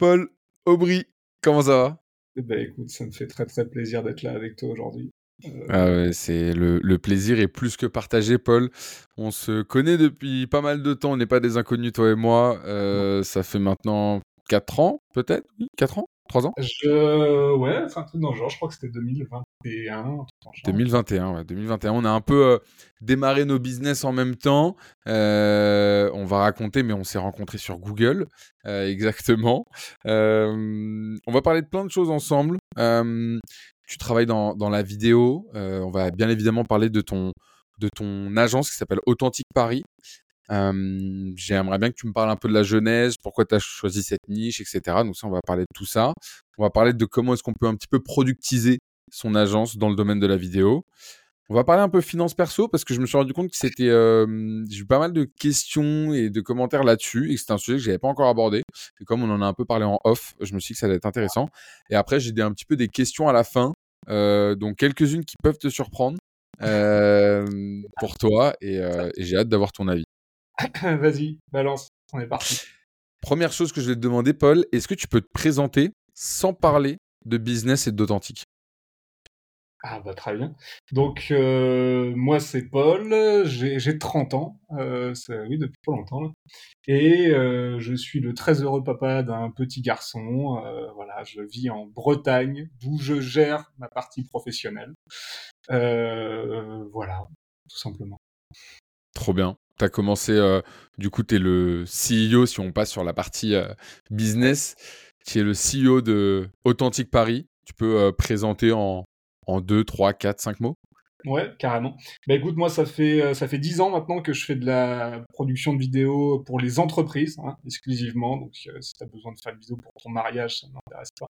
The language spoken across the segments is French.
Paul Aubry. Comment ça va? Eh ben, écoute, ça me fait très très plaisir d'être là avec toi aujourd'hui. Euh, ah ouais, c'est le, le, plaisir est plus que partagé, Paul. On se connaît depuis pas mal de temps, on n'est pas des inconnus, toi et moi. Euh, ça fait maintenant 4 ans, peut-être? Oui, 4 ans? 3 ans? Je... Ouais, c'est un truc dans le genre, je crois que c'était 2021. 2021, ouais, 2021. On a un peu euh, démarré nos business en même temps. Euh, on va raconter, mais on s'est rencontrés sur Google, euh, exactement. on va parler de plein de choses ensemble. tu travailles dans, dans la vidéo. on va bien évidemment parler de ton, de ton agence qui s'appelle Authentique Paris. J'aimerais bien que tu me parles un peu de la jeunesse, pourquoi tu as choisi cette niche, etc. Donc ça, on va parler de tout ça. On va parler de comment est-ce qu'on peut un petit peu productiser son agence dans le domaine de la vidéo. On va parler un peu finance perso parce que je me suis rendu compte que c'était, j'ai eu pas mal de questions et de commentaires là-dessus et que c'était un sujet que j'avais pas encore abordé. Et comme on en a un peu parlé en off, je me suis dit que ça allait être intéressant. Et après, j'ai un petit peu des questions à la fin, euh, donc quelques-unes qui peuvent te surprendre pour toi et j'ai hâte d'avoir ton avis. Vas-y, balance, on est parti. Première chose que je vais te demander, Paul, est-ce que tu peux te présenter sans parler de business et d'authentique? Ah bah très bien. Donc euh, moi c'est Paul, j'ai 30 ans, euh, oui depuis pas longtemps là. et euh, je suis le très heureux papa d'un petit garçon. Voilà, je vis en Bretagne, d'où je gère ma partie professionnelle. voilà, tout simplement. Trop bien tu as commencé, euh, du coup, tu es le CEO, si on passe sur la partie euh, business, tu es le CEO de Authentique Paris. Tu peux euh, présenter en, en 2, 3, 4, 5 mots? Ouais, carrément. Bah écoute, moi ça fait euh, ça fait dix ans maintenant que je fais de la production de vidéos pour les entreprises hein, exclusivement. Donc euh, si tu as besoin de faire une vidéo pour ton mariage, ça m'intéresse pas.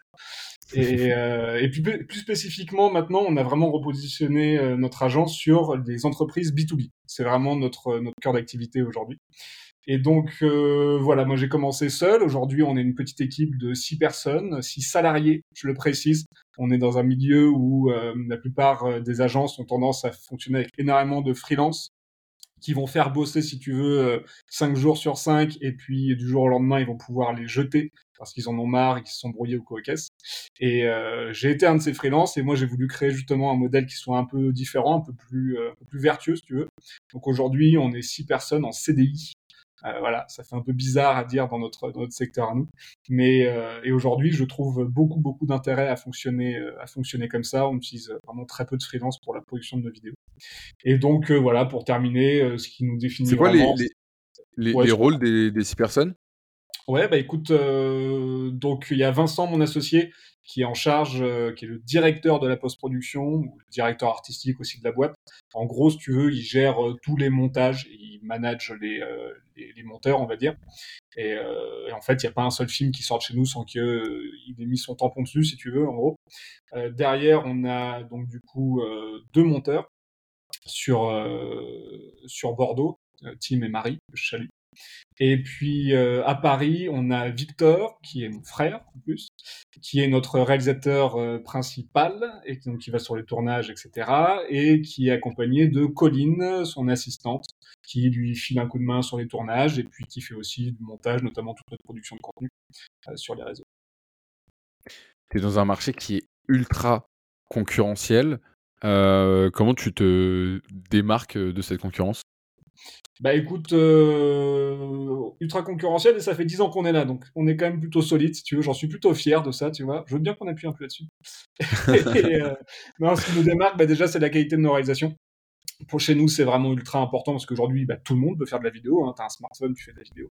Et, euh, et puis plus spécifiquement maintenant, on a vraiment repositionné euh, notre agence sur les entreprises B2B. C'est vraiment notre notre cœur d'activité aujourd'hui. Et donc euh, voilà, moi j'ai commencé seul. Aujourd'hui, on est une petite équipe de six personnes, six salariés, je le précise. On est dans un milieu où euh, la plupart euh, des agences ont tendance à fonctionner avec énormément de freelance qui vont faire bosser, si tu veux, cinq jours sur cinq, et puis du jour au lendemain, ils vont pouvoir les jeter parce qu'ils en ont marre, qu'ils se sont brouillés au caisse. Et euh, j'ai été un de ces freelances, et moi j'ai voulu créer justement un modèle qui soit un peu différent, un peu plus, peu plus vertueux, si tu veux. Donc aujourd'hui, on est six personnes en CDI euh, voilà, ça fait un peu bizarre à dire dans notre, dans notre secteur à nous. Mais euh, et aujourd'hui, je trouve beaucoup beaucoup d'intérêt à fonctionner euh, à fonctionner comme ça. On utilise vraiment très peu de freelance pour la production de nos vidéos. Et donc voilà, pour terminer, ce qui nous définit. C'est quoi les, les, les, rôles des, des six personnes? Ouais, bah écoute, donc il y a Vincent, mon associé, qui est en charge, euh, qui est le directeur de la post-production, ou le directeur artistique aussi de la boîte. En gros, si tu veux, il gère euh, tous les montages, il manage les, euh, les, les, monteurs, on va dire. Et, et en fait, il n'y a pas un seul film qui sort de chez nous sans qu'il ait mis son tampon dessus, si tu veux, en gros. derrière, on a donc du coup deux monteurs sur, sur Bordeaux, Tim et Marie, je salue. Et puis euh, à Paris, on a Victor, qui est mon frère en plus, qui est notre réalisateur euh, principal et donc qui va sur les tournages, etc. Et qui est accompagné de Colline, son assistante, qui lui file un coup de main sur les tournages et puis qui fait aussi du montage, notamment toute notre production de contenu euh, sur les réseaux. Tu es dans un marché qui est ultra concurrentiel. comment tu te démarques de cette concurrence? Bah écoute, euh, ultra concurrentiel et ça fait 10 ans qu'on est là, donc on est quand même plutôt solide, si tu veux. J'en suis plutôt fier de ça, tu vois. Je veux bien qu'on appuie un peu là-dessus. euh, non, ce qui nous démarque, bah déjà, c'est la qualité de nos réalisations. Pour chez nous, c'est vraiment ultra important parce qu'aujourd'hui, bah, tout le monde peut faire de la vidéo. Hein. Tu as un smartphone, tu fais de la vidéo.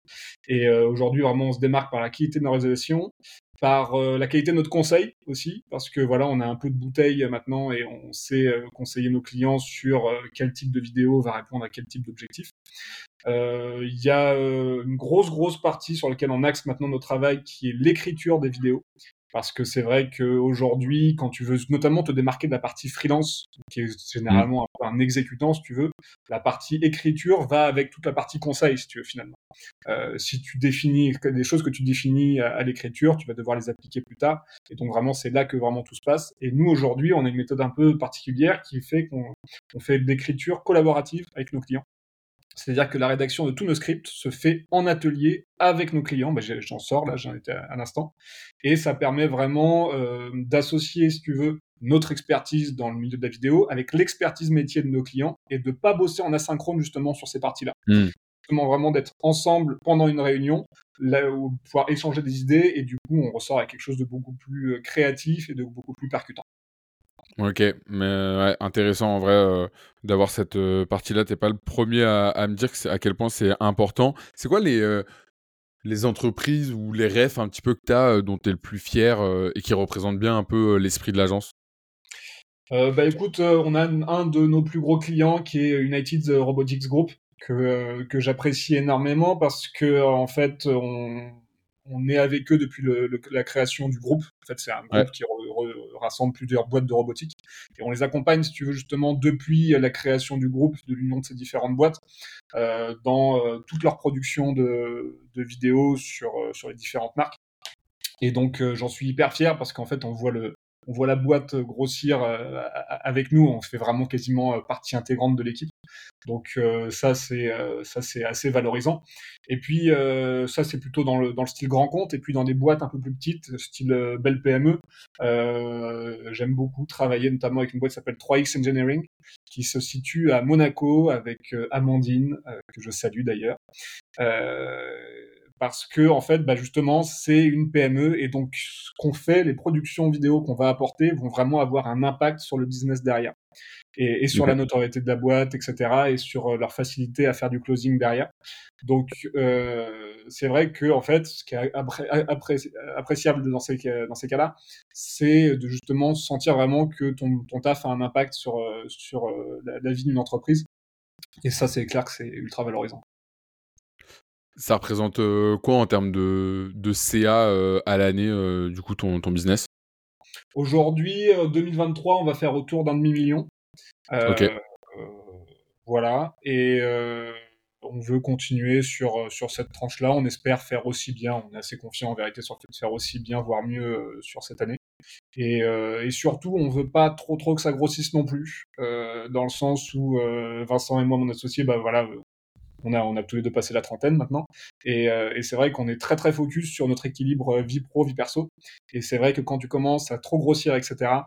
Et euh, aujourd'hui, vraiment, on se démarque par la qualité de nos réalisations, par euh, la qualité de notre conseil aussi, parce que voilà, on a un peu de bouteille maintenant et on sait euh, conseiller nos clients sur euh, quel type de vidéo va répondre à quel type d'objectif. Il y a une grosse grosse partie sur laquelle on axe maintenant notre travail qui est l'écriture des vidéos parce que c'est vrai qu'aujourd'hui, quand tu veux notamment te démarquer de la partie freelance, qui est généralement un, exécutant, si tu veux, la partie écriture va avec toute la partie conseil, si tu veux, finalement. Euh, si tu définis des choses que tu définis à, l'écriture, tu vas devoir les appliquer plus tard. Et donc vraiment, c'est là que vraiment tout se passe. Et nous, aujourd'hui, on a une méthode un peu particulière qui fait qu'on fait de l'écriture collaborative avec nos clients. C'est-à-dire que la rédaction de tous nos scripts se fait en atelier avec nos clients. Ben, j'en sors là, j'en étais à l'instant. Et ça permet vraiment euh, d'associer, si tu veux, notre expertise dans le milieu de la vidéo avec l'expertise métier de nos clients et de pas bosser en asynchrone justement sur ces parties-là. Justement, vraiment d'être ensemble pendant une réunion, là où pouvoir échanger des idées et du coup on ressort avec quelque chose de beaucoup plus euh, créatif et de beaucoup plus percutant. Ok, mais ouais, intéressant en vrai euh, d'avoir cette euh, partie-là. T'es pas le premier à, me dire à quel point c'est important. C'est quoi les, euh, les entreprises ou les refs un petit peu que tu as dont tu es le plus fier et qui représentent bien un peu l'esprit de l'agence? Bah écoute, on a un de nos plus gros clients qui est United Robotics Group que, que j'apprécie énormément parce que en fait on, on est avec eux depuis la création du groupe. En fait, c'est un groupe qui rassemble plusieurs boîtes de robotique. Et on les accompagne, si tu veux, justement, depuis la création du groupe, de l'union de ces différentes boîtes, euh, dans euh, toute leur production de, vidéos sur, euh, sur les différentes marques. Et donc, j'en suis hyper fier parce qu'en fait, on voit le, on voit la boîte grossir avec nous. On fait vraiment quasiment partie intégrante de l'équipe. Donc euh, ça c'est euh, ça c'est assez valorisant. Et puis euh, ça c'est plutôt dans le dans le style grand compte et puis dans des boîtes un peu plus petites, style belle PME. J'aime beaucoup travailler notamment avec une boîte qui s'appelle 3X Engineering qui se situe à Monaco avec Amandine que je salue d'ailleurs. Parce que en fait, bah justement, c'est une PME et donc ce qu'on fait, les productions vidéo qu'on va apporter vont vraiment avoir un impact sur le business derrière et, sur la notoriété de la boîte, etc., et sur euh, leur facilité à faire du closing derrière. Donc, euh, c'est vrai que en fait, ce qui est appréciable dans ces, dans ces cas-là, c'est de justement sentir vraiment que ton, ton taf a un impact sur, euh, sur la, vie d'une entreprise. Et ça, c'est clair que c'est ultra valorisant. Ça représente quoi en termes de, de CA à l'année, du coup, ton, ton business? Aujourd'hui, 2023, on va faire autour d'un demi-million. Euh, euh, voilà. Et euh, on veut continuer sur, sur cette tranche-là. On espère faire aussi bien. On est assez confiant en vérité sur le fait de faire aussi bien, voire mieux sur cette année. Et, et, surtout, on veut pas trop trop que ça grossisse non plus, dans le sens où Vincent et moi, mon associé, bah voilà, on a on a tous les deux passé la trentaine maintenant, et, et c'est vrai qu'on est très très focus sur notre équilibre vie pro vie perso. Et c'est vrai que quand tu commences à trop grossir, etc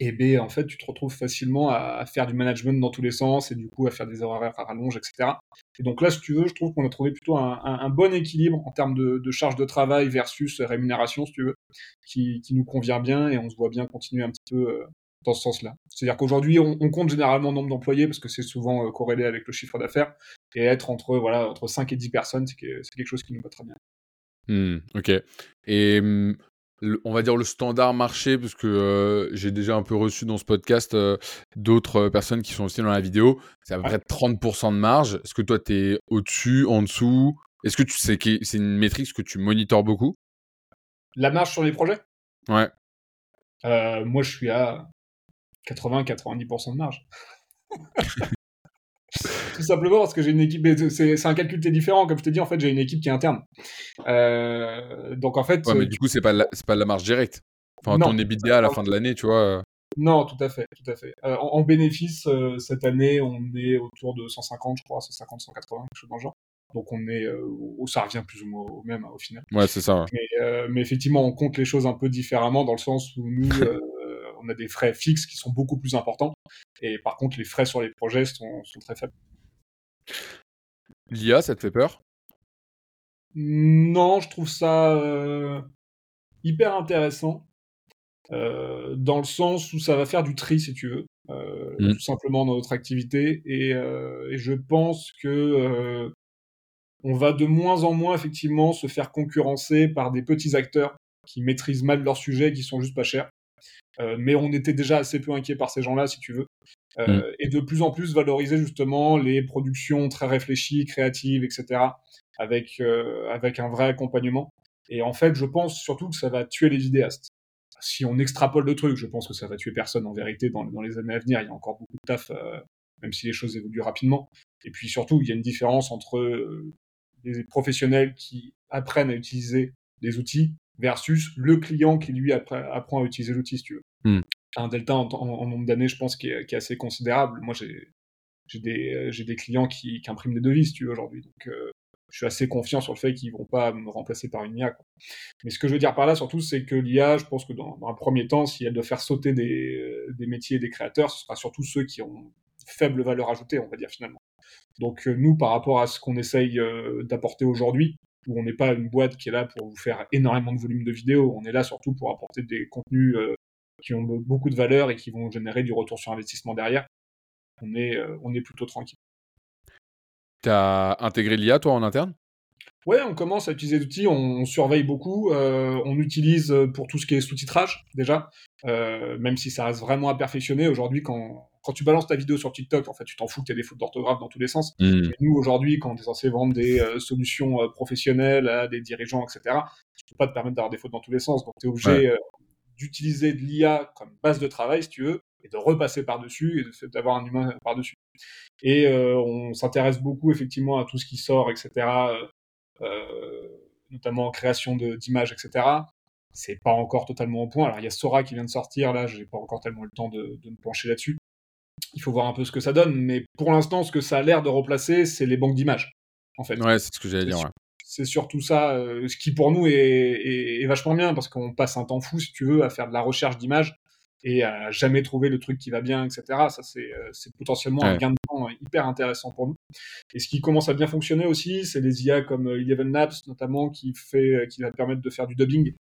et B, en fait, tu te retrouves facilement à, faire du management dans tous les sens et du coup à faire des horaires à rallonge, etc. Et donc là, si tu veux, je trouve qu'on a trouvé plutôt un, bon équilibre en termes de, charge de travail versus rémunération, si tu veux, qui, nous convient bien et on se voit bien continuer un petit peu euh, dans ce sens-là. C'est-à-dire qu'aujourd'hui, on, compte généralement le nombre d'employés parce que c'est souvent euh, corrélé avec le chiffre d'affaires et être entre, voilà, entre 5 et 10 personnes, c'est quelque chose qui nous va très bien. Mmh, ok. Et mmh, on va dire le standard marché, parce que euh, j'ai déjà un peu reçu dans ce podcast euh, d'autres euh, personnes qui sont aussi dans la vidéo, c'est à peu près 30% de marge. Est-ce que toi, tu es au-dessus, en dessous? Est-ce que tu sais que c'est une métrique que tu monitores beaucoup? La marge sur les projets? Ouais. moi, je suis à 80-90% de marge. Tout simplement parce que j'ai une équipe. C'est un calcul qui est différent. Comme je t'ai dit, en fait, j'ai une équipe qui est interne. Euh, donc en fait. Ouais, mais du coup, c'est pas c'est pas de la marge directe. Enfin, ton EBITDA à la fin de l'année, tu vois. Euh. Non, tout à fait, tout à fait. Euh, en, bénéfice, cette année, on est autour de 150, je crois, 150, 180, quelque chose dans le genre. Donc on est, ça revient plus ou moins au même hein, au final. Ouais, c'est ça. Mais, mais, effectivement, on compte les choses un peu différemment dans le sens où nous, on a des frais fixes qui sont beaucoup plus importants. Et par contre, les frais sur les projets sont, sont très faibles. L'IA, ça te fait peur? Non, je trouve ça euh, hyper intéressant. Euh, dans le sens où ça va faire du tri, si tu veux, euh, mmh. tout simplement dans notre activité. Et, et je pense que on va de moins en moins effectivement se faire concurrencer par des petits acteurs qui maîtrisent mal leur sujet, qui sont juste pas chers. Mais on était déjà assez peu inquiet par ces gens-là, si tu veux. Euh, mm. et de plus en plus valoriser justement les productions très réfléchies, créatives, etc., avec, euh, avec un vrai accompagnement. Et en fait, je pense surtout que ça va tuer les vidéastes. Si on extrapole le truc, je pense que ça va tuer personne en vérité dans, dans les années à venir. Il y a encore beaucoup de taf, euh, même si les choses évoluent rapidement. Et puis surtout, il y a une différence entre les professionnels qui apprennent à utiliser des outils versus le client qui lui apprend à utiliser l'outil, si tu veux. Un delta en, nombre d'années, je pense, qui est, assez considérable. Moi, j'ai des, j'ai des clients qui, impriment des devis, si tu veux, aujourd'hui. Donc, je suis assez confiant sur le fait qu'ils vont pas me remplacer par une IA. Mais ce que je veux dire par là, surtout, c'est que l'IA, je pense que dans, un premier temps, si elle doit faire sauter des, des métiers et des créateurs, ce sera surtout ceux qui ont faible valeur ajoutée, on va dire finalement. Donc nous, par rapport à ce qu'on essaye d'apporter aujourd'hui, où on n'est pas une boîte qui est là pour vous faire énormément de volume de vidéos, on est là surtout pour apporter des contenus qui ont beaucoup de valeur et qui vont générer du retour sur investissement derrière. On est, on est plutôt tranquille. Tu as intégré l'IA, toi, en interne? Ouais, on commence à utiliser l'outil, on, on, surveille beaucoup, euh, on utilise pour tout ce qui est sous-titrage, déjà, euh, même si ça reste vraiment à perfectionner. Aujourd'hui, quand, quand tu balances ta vidéo sur TikTok, en fait, tu t'en fous que tu as des fautes d'orthographe dans tous les sens. Mmh. nous, aujourd'hui, quand on est censé vendre des euh, solutions euh, professionnelles à des dirigeants, etc., tu peux pas te permettre d'avoir des fautes dans tous les sens. Donc, tu es obligé ouais. Euh, d'utiliser de l'IA comme base de travail, si tu veux, et de repasser par-dessus et d'avoir un humain par-dessus. Et euh, on s'intéresse beaucoup effectivement à tout ce qui sort, etc., euh, notamment en création d'images, etc. C'est pas encore totalement au point. Alors il y a Sora qui vient de sortir, là, j'ai pas encore tellement le temps de, de me pencher là-dessus. Il faut voir un peu ce que ça donne, mais pour l'instant, ce que ça a l'air de remplacer, c'est les banques d'images, en fait. Ouais, c'est ce que j'allais dire. Ouais c'est surtout ça, euh, ce qui pour nous est, est, est vachement bien parce qu'on passe un temps fou, si tu veux, à faire de la recherche d'images et à jamais trouver le truc qui va bien, etc. Ça, c'est euh, potentiellement ouais. un gain de temps hyper intéressant pour nous. Et ce qui commence à bien fonctionner aussi, c'est les IA comme euh, Eleven Labs, notamment, qui, fait, qui va permettre de faire du dubbing.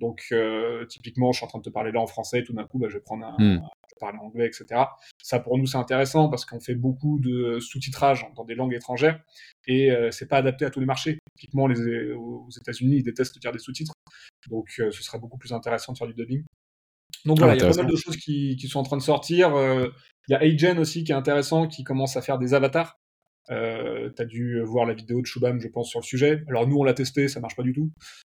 Donc, euh, typiquement, je suis en train de te parler là en français, tout d'un coup, bah, je vais prendre un, mm. un parler anglais, etc. Ça, pour nous, c'est intéressant parce qu'on fait beaucoup de sous-titrage dans des langues étrangères et euh, c'est pas adapté à tous les marchés. Typiquement, les, aux États-Unis, ils détestent faire des sous-titres. Donc, euh, ce serait beaucoup plus intéressant de faire du dubbing. Donc voilà, il y a pas mal de choses qui, qui sont en train de sortir. Il y a Agen aussi qui est intéressant, qui commence à faire des avatars. Euh, T'as dû voir la vidéo de Shubham, je pense, sur le sujet. Alors nous, on l'a testé, ça marche pas du tout.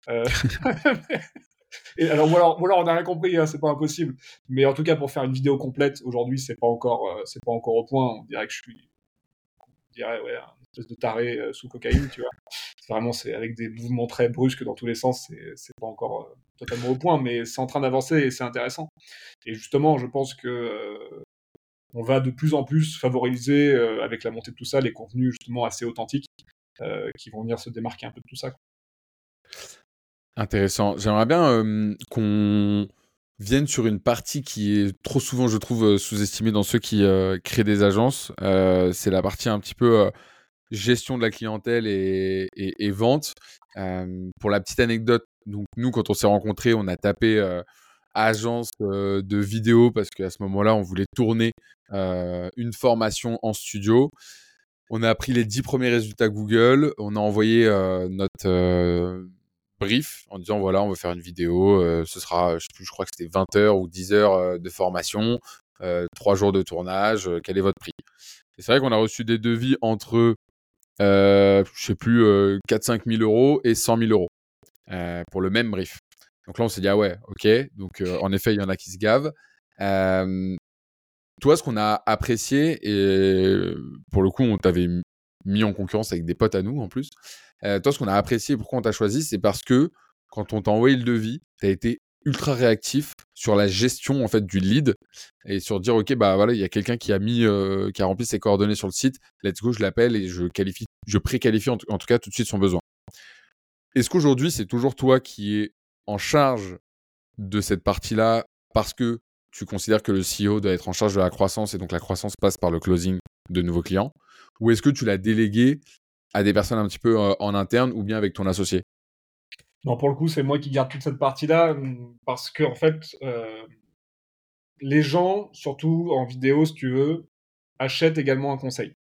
Euh... Et alors, ou alors, ou alors on n'a rien compris, hein, c'est pas impossible. Mais en tout cas, pour faire une vidéo complète, aujourd'hui, c'est pas encore, euh, c'est pas encore au point. On dirait que je suis, on dirait, ouais, espèce de taré euh, sous cocaïne, tu vois. Vraiment, c'est avec des mouvements très brusques dans tous les sens, c'est pas encore euh, totalement au point, mais c'est en train d'avancer et c'est intéressant. Et justement, je pense que euh, on va de plus en plus favoriser, avec la montée de tout ça, les contenus justement assez authentiques qui vont venir se démarquer un peu de tout ça. Intéressant. J'aimerais bien qu'on vienne sur une partie qui est trop souvent, je trouve, sous-estimée dans ceux qui créent des agences. C'est la partie un petit peu gestion de la clientèle et, vente. pour la petite anecdote, nous, quand on s'est rencontrés, on a tapé agence de vidéo parce qu'à ce moment-là, on voulait tourner une formation en studio. On a pris les dix premiers résultats Google. On a envoyé notre brief en disant voilà, on veut faire une vidéo, ce sera, je je crois que c'était 20 heures ou 10 heures de formation, euh, 3 jours de tournage, quel est votre prix? C'est vrai qu'on a reçu des devis entre, je sais plus, 4-5 000 euros et 100 000 euros pour le même brief. Donc là, on s'est dit, ah ouais, ok. Donc en effet, il y en a qui se gavent. toi, ce qu'on a apprécié, et pour le coup, on t'avait mis en concurrence avec des potes à nous en plus, euh, toi, ce qu'on a apprécié, pourquoi on t'a choisi, c'est parce que quand on t'a envoyé le devis, tu as été ultra réactif sur la gestion en fait du lead et sur dire ok bah voilà il y a quelqu'un qui a mis euh, qui a rempli ses coordonnées sur le site let's go je l'appelle et je qualifie je préqualifie en, tout cas tout de suite son besoin. Est-ce qu'aujourd'hui c'est toujours toi qui es en charge de cette partie là parce que tu considères que le CEO doit être en charge de la croissance et donc la croissance passe par le closing de nouveaux clients? Ou est-ce que tu l'as délégué à des personnes un petit peu euh, en interne ou bien avec ton associé? Non, pour le coup, c'est moi qui garde toute cette partie-là parce que en fait, euh, les gens, surtout en vidéo, si tu veux, achètent également un conseil.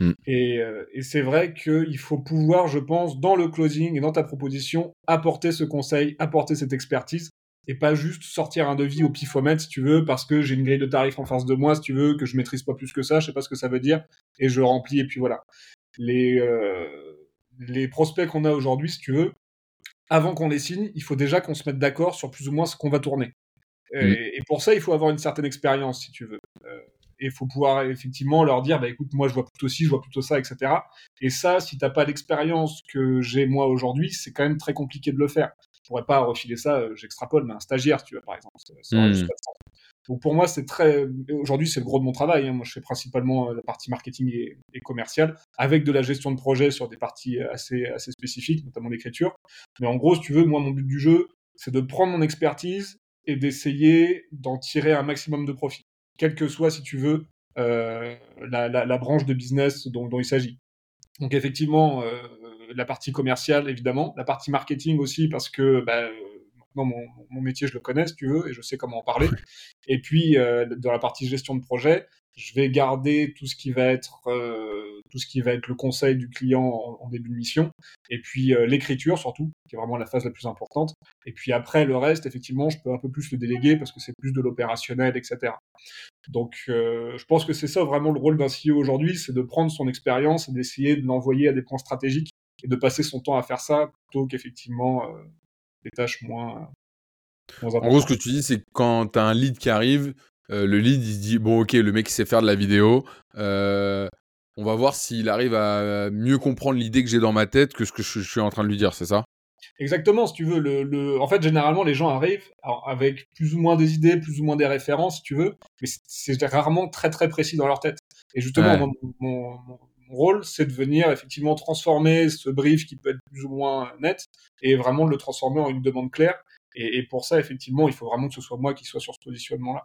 Mm. Et, euh, et c'est vrai qu'il faut pouvoir, je pense, dans le closing et dans ta proposition, apporter ce conseil, apporter cette expertise et pas juste sortir un devis au pifomètre si tu veux parce que j'ai une grille de tarifs en face de moi si tu veux que je maîtrise pas plus que ça je sais pas ce que ça veut dire et je remplis et puis voilà les, euh, les prospects qu'on a aujourd'hui, si tu veux, avant qu'on les signe, il faut déjà qu'on se mette d'accord sur plus ou moins ce qu'on va tourner. Et, et, pour ça, il faut avoir une certaine expérience, si tu veux. Euh, et il faut pouvoir effectivement leur dire, bah écoute, moi je vois plutôt ci, je vois plutôt ça, etc. Et ça, si t'as pas l'expérience que j'ai moi aujourd'hui, c'est quand même très compliqué de le faire. Je pourrais pas refiler ça, euh, j'extrapole, mais un stagiaire, tu vois, par exemple. Ça, mmh. Donc pour moi, c'est très. Aujourd'hui, c'est le gros de mon travail. Hein. Moi, je fais principalement euh, la partie marketing et, et, commerciale, avec de la gestion de projet sur des parties assez, assez spécifiques, notamment l'écriture. Mais en gros, si tu veux, moi, mon but du jeu, c'est de prendre mon expertise et d'essayer d'en tirer un maximum de profit, quelle que soit, si tu veux, euh, la, la, la, branche de business dont, dont il s'agit. Donc effectivement, euh, la partie commerciale, évidemment, la partie marketing aussi, parce que bah, maintenant mon, mon, métier, je le connais, si tu veux, et je sais comment en parler. Et puis, euh, dans la partie gestion de projet, je vais garder tout ce qui va être euh, tout ce qui va être le conseil du client en, en début de mission. Et puis euh, l'écriture surtout qui est vraiment la phase la plus importante. Et puis après le reste effectivement je peux un peu plus le déléguer parce que c'est plus de l'opérationnel etc donc euh, je pense que c'est ça vraiment le rôle d'un CEO aujourd'hui c'est de prendre son expérience et d'essayer de l'envoyer à des points stratégiques et de passer son temps à faire ça plutôt qu'effectivement euh, des tâches moins, moins en gros ce que tu dis c'est que quand tu as un lead qui arrive euh, le lead, il se dit bon, ok, le mec il sait faire de la vidéo. Euh, on va voir s'il arrive à mieux comprendre l'idée que j'ai dans ma tête que ce que je, je, suis en train de lui dire, c'est ça? Exactement, si tu veux. Le, le... En fait, généralement, les gens arrivent avec plus ou moins des idées, plus ou moins des références, si tu veux, mais c'est rarement très très précis dans leur tête. Et justement, ouais. mon, mon, mon, rôle, c'est de venir effectivement transformer ce brief qui peut être plus ou moins net et vraiment le transformer en une demande claire. Et, pour ça, effectivement, il faut vraiment que ce soit moi qui soit sur ce positionnement-là.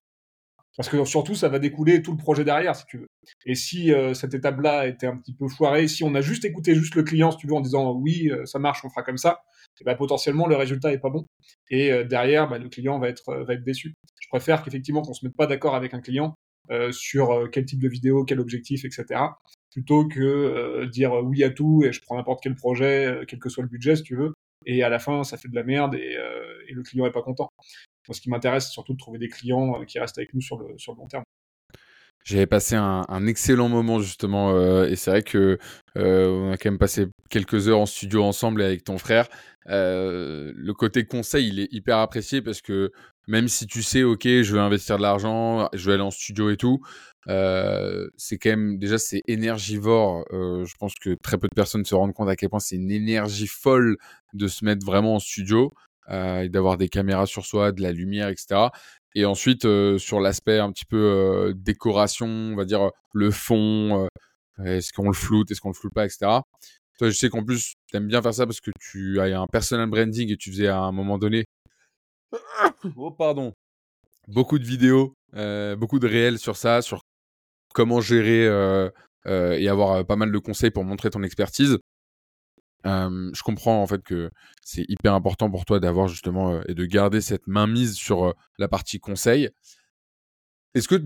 Parce que surtout, ça va découler tout le projet derrière, si tu veux. Et si euh, cette étape-là était un petit peu foirée, si on a juste écouté juste le client, si tu veux, en disant oui, euh, ça marche, on fera comme ça, et ben, potentiellement le résultat est pas bon. Et euh, derrière, bah, le client va être, va être déçu. Je préfère qu'effectivement qu'on se mette pas d'accord avec un client sur quel type de vidéo, quel objectif, etc. Plutôt que dire oui à tout et je prends n'importe quel projet, quel que soit le budget, si tu veux. Et à la fin, ça fait de la merde et, et le client est pas content. Moi, ce qui m'intéresse, c'est surtout de trouver des clients euh, qui restent avec nous sur le, sur le long terme. J'avais passé un, excellent moment justement euh, et c'est vrai que euh, on a quand même passé quelques heures en studio ensemble avec ton frère. Euh, le côté conseil, il est hyper apprécié parce que même si tu sais, ok, je veux investir de l'argent, je veux aller en studio et tout, euh, c'est quand même déjà c'est énergivore. je pense que très peu de personnes se rendent compte à quel point c'est une énergie folle de se mettre vraiment en studio euh, et d'avoir des caméras sur soi, de la lumière, etc. Et ensuite, euh, sur l'aspect un petit peu euh, décoration, on va dire le fond, est-ce qu'on le floute, est-ce qu'on le floute pas, etc. Toi, je sais qu'en plus, tu aimes bien faire ça parce que tu as un personal branding et tu faisais à un moment donné. oh, pardon. Beaucoup de vidéos, euh, beaucoup de réels sur ça, sur comment gérer euh, euh, et avoir pas mal de conseils pour montrer ton expertise. Je comprends en fait que c'est hyper important pour toi d'avoir justement et de garder cette mainmise sur la partie conseil. Est-ce que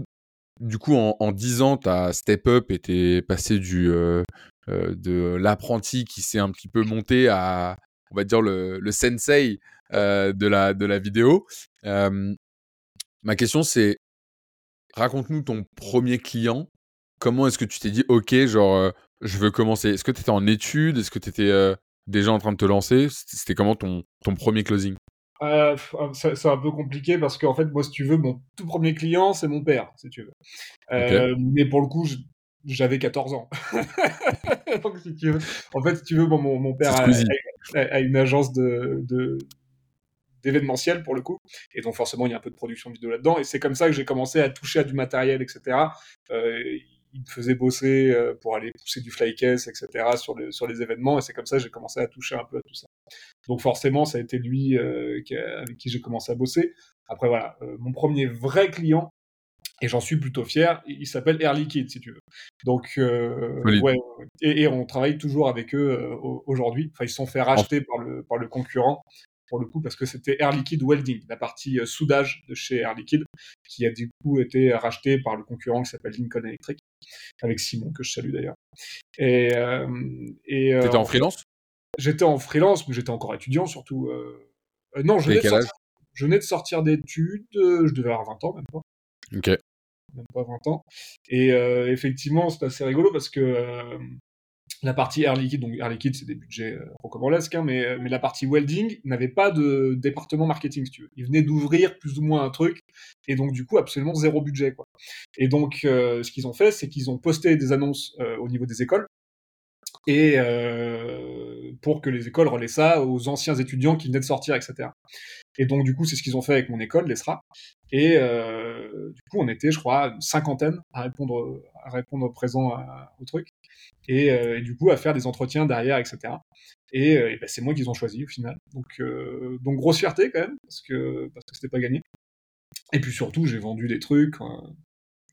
du coup en, en 10 ans, tu as step up et t'es passé du, de l'apprenti qui s'est un petit peu monté à, on va dire, le, sensei de, la, de la vidéo Ma question c'est, raconte-nous ton premier client. Comment est-ce que tu t'es dit, ok, genre, je veux commencer? Est-ce que tu étais en études Est-ce que tu étais euh, déjà en train de te lancer? C'était comment ton, ton premier closing? Euh, c'est un peu compliqué parce qu'en fait, moi, si tu veux, mon tout premier client, c'est mon père, si tu veux. Euh, okay. Mais pour le coup, j'avais 14 ans. Donc, si tu veux, en fait, si tu veux, bon, mon, mon père a, a, a, une agence de, de d'événementiel pour le coup et donc forcément il y a un peu de production vidéo là-dedans et c'est comme ça que j'ai commencé à toucher à du matériel etc euh, il me faisait bosser euh, pour aller pousser du flycase, etc. sur, le, sur les événements, et c'est comme ça que j'ai commencé à toucher un peu à tout ça. Donc forcément, ça a été lui euh, qui a, avec qui j'ai commencé à bosser. Après voilà, euh, mon premier vrai client, et j'en suis plutôt fier, il s'appelle Air Liquide, si tu veux. Donc euh, ouais, et, et, on travaille toujours avec eux euh, aujourd'hui. Enfin, ils se sont fait racheter par le par le concurrent pour le coup, parce que c'était Air Liquide Welding, la partie euh, soudage de chez Air Liquide, qui a du coup été racheté par le concurrent qui s'appelle Lincoln Electric, avec Simon, que je salue d'ailleurs. Et, euh, et euh, T'étais en freelance? J'étais en freelance, mais j'étais encore étudiant surtout. Euh... Euh, non, je venais, sortir, je venais, de sortir d'études, je devais avoir 20 ans même pas. Ok. Même pas 20 ans. Et effectivement, c'est assez rigolo parce que la partie Air Liquide, donc Air Liquide, c'est des budgets euh, rocambolesques, hein, mais, mais la partie welding n'avait pas de département marketing, si tu veux. Ils venaient d'ouvrir plus ou moins un truc, et donc du coup, absolument zéro budget. Quoi. Et donc, ce qu'ils ont fait, c'est qu'ils ont posté des annonces au niveau des écoles, et euh, pour que les écoles relaient ça aux anciens étudiants qui venaient de sortir, etc. Et donc, du coup, c'est ce qu'ils ont fait avec mon école, l'ESRA. Et euh, du coup, on était, je crois, une cinquantaine à répondre, à répondre présent au truc. Et, euh, et, du coup, à faire des entretiens derrière, etc. Et, et ben, c'est moi qu'ils ont choisi au final. Donc, euh, donc grosse fierté quand même, parce que parce que c'était pas gagné. Et puis surtout, j'ai vendu des trucs.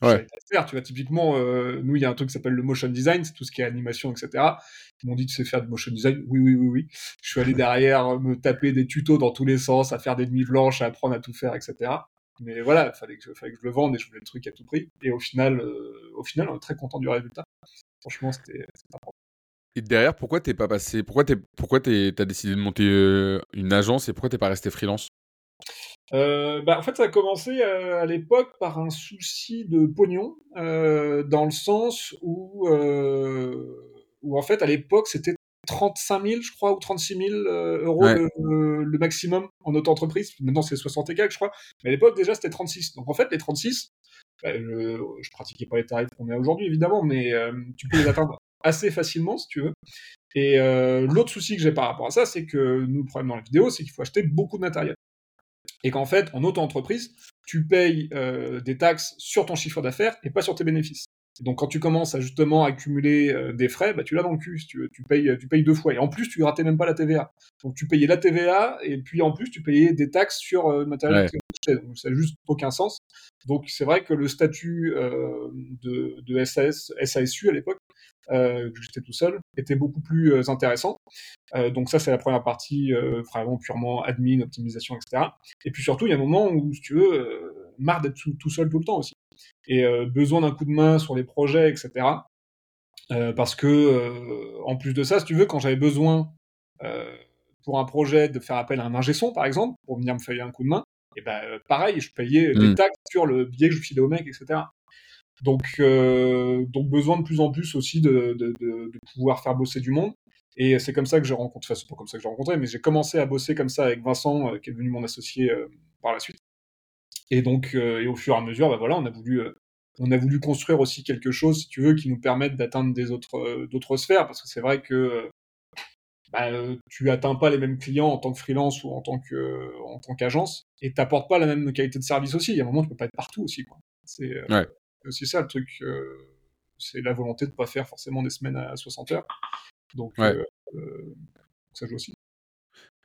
Ouais. Faire, tu vois, typiquement, euh, nous, il y a un truc qui s'appelle le motion design, c'est tout ce qui est animation, etc. Ils m'ont dit, tu sais faire du motion design? Oui, oui, oui, oui. Je suis allé derrière euh, me taper des tutos dans tous les sens, à faire des nuits blanches, à apprendre à tout faire, etc. Mais voilà, il fallait que, fallait que je le vende et je voulais le truc à tout prix. Et au final, euh, au final, on est très content du résultat. Franchement, c'était Et derrière, pourquoi t'es pas passé Pourquoi t'es pourquoi t'as décidé de monter une agence et pourquoi t'es pas resté freelance? Euh, bah, en fait, ça a commencé euh, à l'époque par un souci de pognon, euh, dans le sens où, où en fait, à l'époque, c'était 35 000, je crois, ou 36 000 euros le, maximum en auto-entreprise. Maintenant, c'est 60 et quelques, je crois. Mais à l'époque, déjà, c'était 36. Donc, en fait, les 36, bah, je, je pratiquais pas les tarifs qu'on a aujourd'hui, évidemment, mais tu peux les atteindre assez facilement, si tu veux. Et l'autre souci que j'ai par rapport à ça, c'est que nous, le problème dans la vidéo, c'est qu'il faut acheter beaucoup de matériel et qu'en fait, en auto-entreprise, tu payes euh, des taxes sur ton chiffre d'affaires et pas sur tes bénéfices. Donc quand tu commences à justement accumuler euh, des frais, bah, tu l'as dans le cul, tu, tu, payes, tu payes deux fois. Et en plus, tu ratais même pas la TVA. Donc tu payais la TVA et puis en plus, tu payais des taxes sur euh, le matériel que tu Donc ça n'a juste aucun sens. Donc c'est vrai que le statut de, de SAS, SASU à l'époque, euh, que j'étais tout seul, était beaucoup plus euh, intéressant. Euh, donc ça, c'est la première partie, vraiment purement admin, optimisation, etc. Et puis surtout, il y a un moment où, si tu veux, marre d'être tout, seul tout le temps aussi. Et besoin d'un coup de main sur les projets, etc. parce que, en plus de ça, si tu veux, quand j'avais besoin pour un projet de faire appel à un ingé son, par exemple, pour venir me faire un coup de main, et ben pareil, je payais des mmh. taxes sur le billet que je filais au mec, etc. Donc, euh, donc besoin de plus en plus aussi de, de, pouvoir faire bosser du monde. Et c'est comme ça que j'ai rencontré, enfin c'est pas comme ça que j'ai rencontré, mais j'ai commencé à bosser comme ça avec Vincent, euh, qui est devenu mon associé euh, par la suite. Et donc, et au fur et à mesure, bah voilà, on a voulu, on a voulu construire aussi quelque chose, si tu veux, qui nous permette d'atteindre des autres, d'autres sphères, parce que c'est vrai que bah, tu atteins pas les mêmes clients en tant que freelance ou en tant que, en tant qu'agence, et t'apportes pas la même qualité de service aussi. Il y a un moment, tu peux pas être partout aussi, quoi. C'est, ouais c'est ça le truc. Euh, c'est la volonté de ne pas faire forcément des semaines à 60 heures. Donc, euh, euh, ça joue aussi.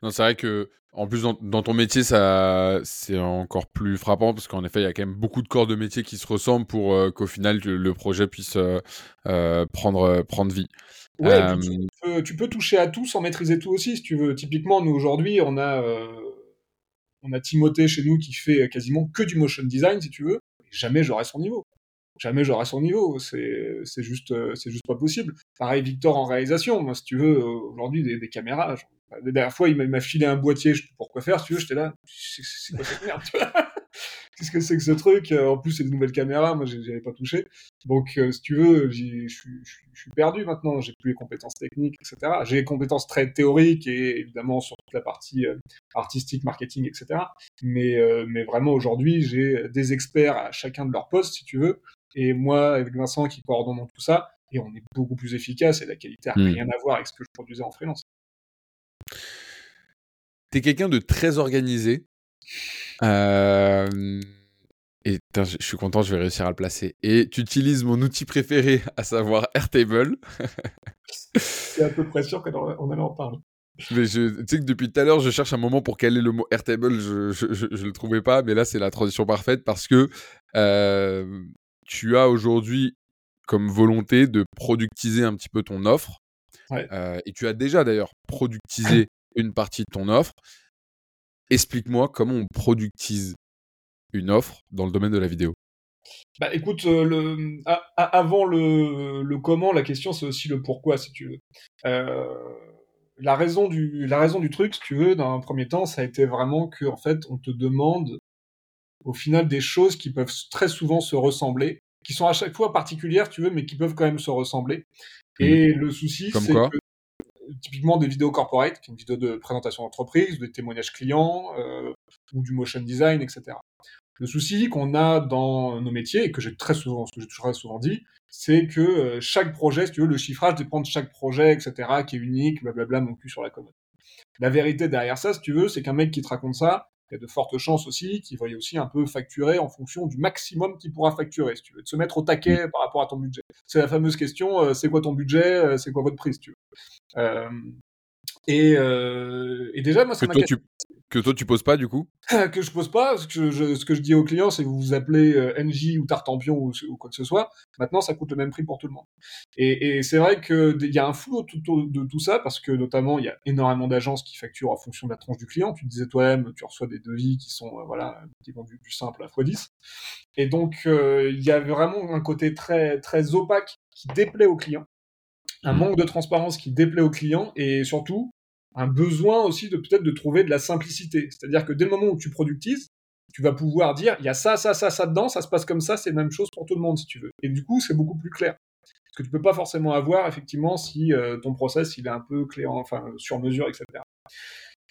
Non, c'est vrai que, en plus, dans, ton métier, ça, c'est encore plus frappant parce qu'en effet, il y a quand même beaucoup de corps de métier qui se ressemblent pour qu'au final, le, projet puisse prendre, prendre vie. Ouais, tu, peux, tu, peux, toucher à tout sans maîtriser tout aussi, si tu veux. Typiquement, nous, aujourd'hui, on a, on a Timothée chez nous qui fait quasiment que du motion design, si tu veux. jamais j'aurai son niveau jamais j'aurai son niveau. C'est, juste, euh, c'est juste pas possible. Pareil, Victor en réalisation. Moi, si tu veux, euh, aujourd'hui, des, caméras. la dernière fois, il m'a, filé un boîtier, je sais pas quoi faire. Si tu veux, j'étais là. C'est, quoi cette merde Qu'est-ce que c'est que ce truc? Euh, En plus, c'est des nouvelles caméras. Moi, j'avais pas touché. Donc, si tu veux, je suis perdu maintenant. J'ai plus les compétences techniques, etc. J'ai les compétences très théoriques et évidemment sur toute la partie artistique, marketing, etc. Mais, mais vraiment, aujourd'hui, j'ai des experts à chacun de leurs postes, si tu veux et moi avec Vincent qui coordonnons tout ça, et on est beaucoup plus efficace et la qualité n'a hmm. rien à voir avec ce que je produisais en freelance. Tu es quelqu'un de très organisé. Euh, et je suis content, je vais réussir à le placer. Et tu utilises mon outil préféré, à savoir Airtable. C'est à peu près sûr qu'on allait en parler. Mais je, tu sais que depuis tout à l'heure, je cherche un moment pour caler le mot Airtable, je, je, le trouvais pas, mais là c'est la transition parfaite parce que euh, tu as aujourd'hui comme volonté de productiser un petit peu ton offre. Euh, et tu as déjà d'ailleurs productisé une partie de ton offre. Explique-moi comment on productise une offre dans le domaine de la vidéo. Bah écoute, euh, le, avant le, comment, la question c'est aussi le pourquoi si tu veux. Euh, la, raison du, la raison du truc, si tu veux, dans un premier temps, ça a été vraiment que en fait on te demande au final des choses qui peuvent très souvent se ressembler qui sont à chaque fois particulières, tu veux, mais qui peuvent quand même se ressembler. Et le souci, c'est que typiquement des vidéos corporate, une vidéo de présentation d'entreprise, des témoignages clients, euh, ou du motion design, etc. Le souci qu'on a dans nos métiers, et que j'ai très souvent, ce que j'ai très souvent dit, c'est que euh, chaque projet, si tu veux, le chiffrage dépend de chaque projet, etc., qui est unique, blablabla, mon cul sur la commode. La vérité derrière ça, si tu veux, c'est qu'un mec qui te raconte ça, il y a de fortes chances aussi qu'il va aussi un peu facturer en fonction du maximum qu'il pourra facturer, si tu veux, de se mettre au taquet par rapport à ton budget. C'est la fameuse question, euh, c'est quoi ton budget, euh, c'est quoi votre prix, si tu veux. Et, et, déjà, moi, ça m'a que toi, tu poses pas, du coup? Que je pose pas. Ce que je, ce que je dis aux clients, c'est que vous vous appelez euh, NJ ou Tartampion ou, ou, quoi que ce soit. Maintenant, ça coûte le même prix pour tout le monde. Et, et c'est vrai qu'il y a un flou autour de tout ça, parce que notamment, il y a énormément d'agences qui facturent en fonction de la tranche du client. Tu disais toi-même, tu reçois des devis qui sont, euh, voilà, qui vont du, simple à x10. Et donc, euh, il y a vraiment un côté très, très opaque qui déplaît aux clients un mmh. manque de transparence qui déplaît aux clients et surtout un besoin aussi de peut-être de trouver de la simplicité. C'est-à-dire que dès le moment où tu productises, tu vas pouvoir dire il y a ça, ça, ça, ça dedans, ça se passe comme ça, c'est la même chose pour tout le monde si tu veux. Et du coup, c'est beaucoup plus clair. Ce que tu peux pas forcément avoir effectivement si euh, ton process il est un peu clair, enfin sur mesure, etc.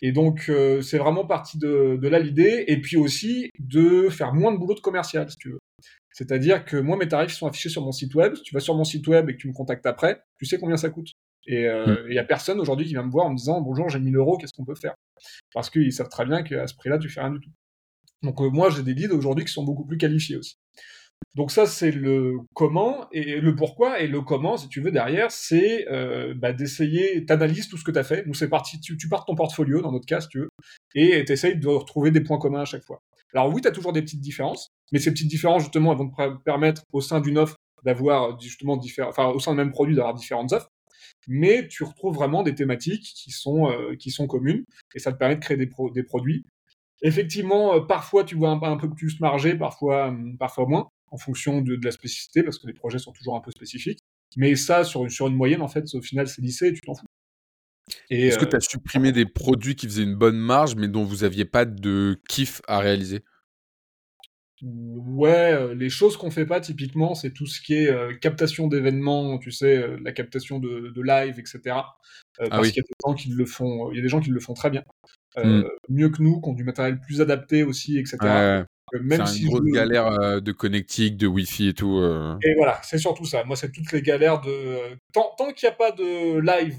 Et donc euh, c'est vraiment partie de, de là l'idée, et puis aussi de faire moins de boulot de commercial si tu veux. C'est-à-dire que moi mes tarifs sont affichés sur mon site web. Si tu vas sur mon site web et que tu me contactes après, tu sais combien ça coûte. Et euh, mm. il y a personne aujourd'hui qui vient me voir en me disant bonjour, j'ai 1000 euros, qu'est-ce qu'on peut faire? Parce qu'ils savent très bien qu'à ce prix-là, tu fais rien du tout. Donc euh, moi, j'ai des leads aujourd'hui qui sont beaucoup plus qualifiés aussi. Donc ça, c'est le comment et le pourquoi et le comment, si tu veux, derrière, c'est euh, bah, d'essayer, t'analyses tout ce que tu as fait. Nous, c'est parti, tu, tu pars de ton portfolio, dans notre cas, si tu veux, et t'essayes de retrouver des points communs à chaque fois. Alors oui, tu as toujours des petites différences, mais ces petites différences, justement, elles vont te permettre, au sein d'une offre, d'avoir justement différents, enfin, au sein d'un même produit, d'avoir différentes offres mais tu retrouves vraiment des thématiques qui sont, euh, qui sont communes, et ça te permet de créer des, des produits. Effectivement, euh, parfois tu vois un, un, peu plus marger, parfois, hum, parfois moins, en fonction de, de, la spécificité, parce que les projets sont toujours un peu spécifiques. Mais ça, sur, sur une moyenne, en fait, au final, c'est lissé et tu t'en fous. Est-ce que tu as euh, supprimé des produits qui faisaient une bonne marge, mais dont vous n'aviez pas de kiff à réaliser? Ouais, euh, les choses qu'on fait pas typiquement, c'est tout ce qui est euh, captation d'événements, tu sais, euh, la captation de, de, live, etc. Ah parce qu'il y a des gens qui le font, il y a des gens qui le font très bien, mmh. mieux que nous, qui ont du matériel plus adapté aussi, etc. même c'est une grosse galère de connectique, de Wi-Fi et tout. Et voilà, c'est surtout ça. Moi, c'est toutes les galères de tant, tant qu'il n'y a pas de live,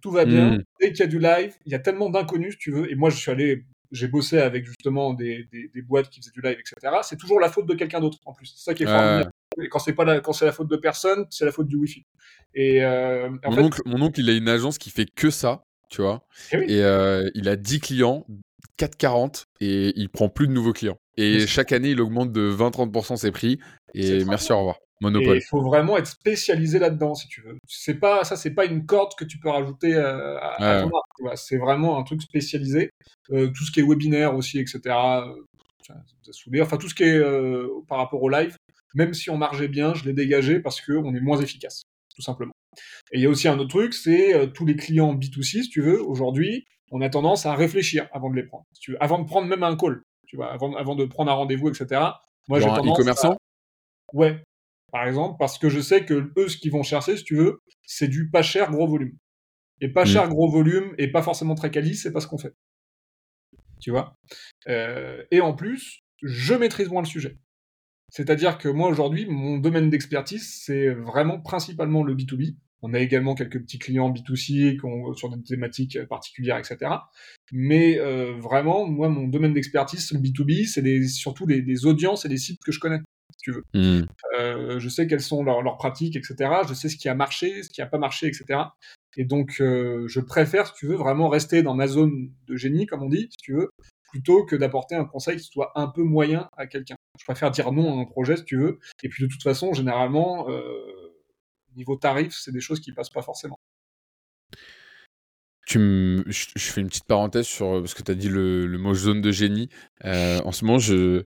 tout va bien. Mmh. Dès qu'il y a du live, il y a tellement d'inconnus, tu veux. Et moi, je suis allé j'ai bossé avec justement des, des, boîtes qui faisaient du live, etc. C'est toujours la faute de quelqu'un d'autre en plus. C'est ça qui est formidable. Et quand c'est pas la, quand c'est la faute de personne, c'est la faute du Wi-Fi. Et euh, mon, oncle, mon oncle, il a une agence qui fait que ça, tu vois. Eh et, euh, il a 10 clients, 440, et il prend plus de nouveaux clients. Et chaque année, il augmente de 20-30% ses prix. Et merci, au revoir. Monopole. Il faut vraiment être spécialisé là-dedans, si tu veux. C'est pas ça, c'est pas une corde que tu peux rajouter euh, à, ton art. C'est vraiment un truc spécialisé. Euh, tout ce qui est webinaire aussi, etc. Euh, enfin, tout ce qui est par rapport au live, même si on margeait bien, je l'ai dégagé parce qu'on est moins efficace, tout simplement. Et il y a aussi un autre truc, c'est tous les clients B2C, si tu veux, aujourd'hui, on a tendance à réfléchir avant de les prendre. tu veux, avant de prendre même un call, tu vois, avant, avant de prendre un rendez-vous, etc. Moi, j'ai tendance. E-commerçant? Ouais, par exemple, parce que je sais que eux, ce qu'ils vont chercher, si tu veux, c'est du pas cher, gros volume. Et pas mm. cher, gros volume, et pas forcément très quali, c'est pas ce qu'on fait. Tu vois? Euh, Et en plus, je maîtrise moins le sujet. C'est-à-dire que moi, aujourd'hui, mon domaine d'expertise, c'est vraiment principalement le B2B. On a également quelques petits clients B2C qui ont, sur des thématiques particulières, etc. Mais euh, vraiment, moi, mon domaine d'expertise, le B2B, c'est surtout les, audiences et les sites que je connais tu veux. Mmh. Euh, je sais quelles sont leurs, pratiques, etc. Je sais ce qui a marché, ce qui n'a pas marché, etc. Et donc, euh, je préfère, si tu veux, vraiment rester dans ma zone de génie, comme on dit, si tu veux, plutôt que d'apporter un conseil qui soit un peu moyen à quelqu'un. Je préfère dire non à un projet, si tu veux. Et puis, de toute façon, généralement, euh, niveau tarif, c'est des choses qui passent pas forcément. Tu je, fais une petite parenthèse sur parce que tu as dit le, le, mot zone de génie. en ce moment, je,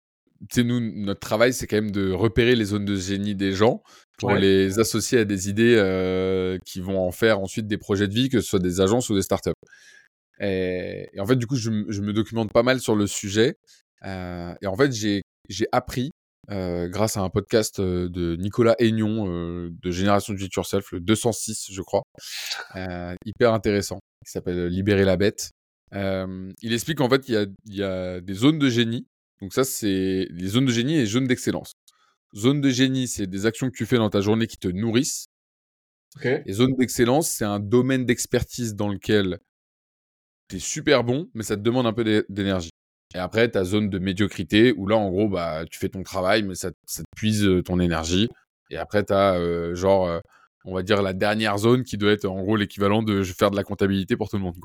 sais, nous, notre travail, c'est quand même de repérer les zones de génie des gens pour les associer à des idées euh, qui vont en faire ensuite des projets de vie, que ce soit des agences ou des startups. Et, et en fait, du coup, je, je, me documente pas mal sur le sujet. Euh, et en fait, j'ai appris grâce à un podcast de Nicolas Aignon de Génération de Yourself, le 206, je crois. hyper intéressant, qui s'appelle Libérer la bête. il explique en fait qu'il y, a des zones de génie. Donc ça, c'est les zones de génie et les zones d'excellence. Zone de génie, c'est des actions que tu fais dans ta journée qui te nourrissent. Et zone d'excellence, c'est un domaine d'expertise dans lequel tu es super bon, mais ça te demande un peu d'énergie. Et après, ta zone de médiocrité, où là, en gros, bah, tu fais ton travail, mais ça, ça te puise euh, ton énergie. Et après, tu as, euh, genre, euh, on va dire, la dernière zone qui doit être, en gros, l'équivalent de faire de la comptabilité pour tout le monde.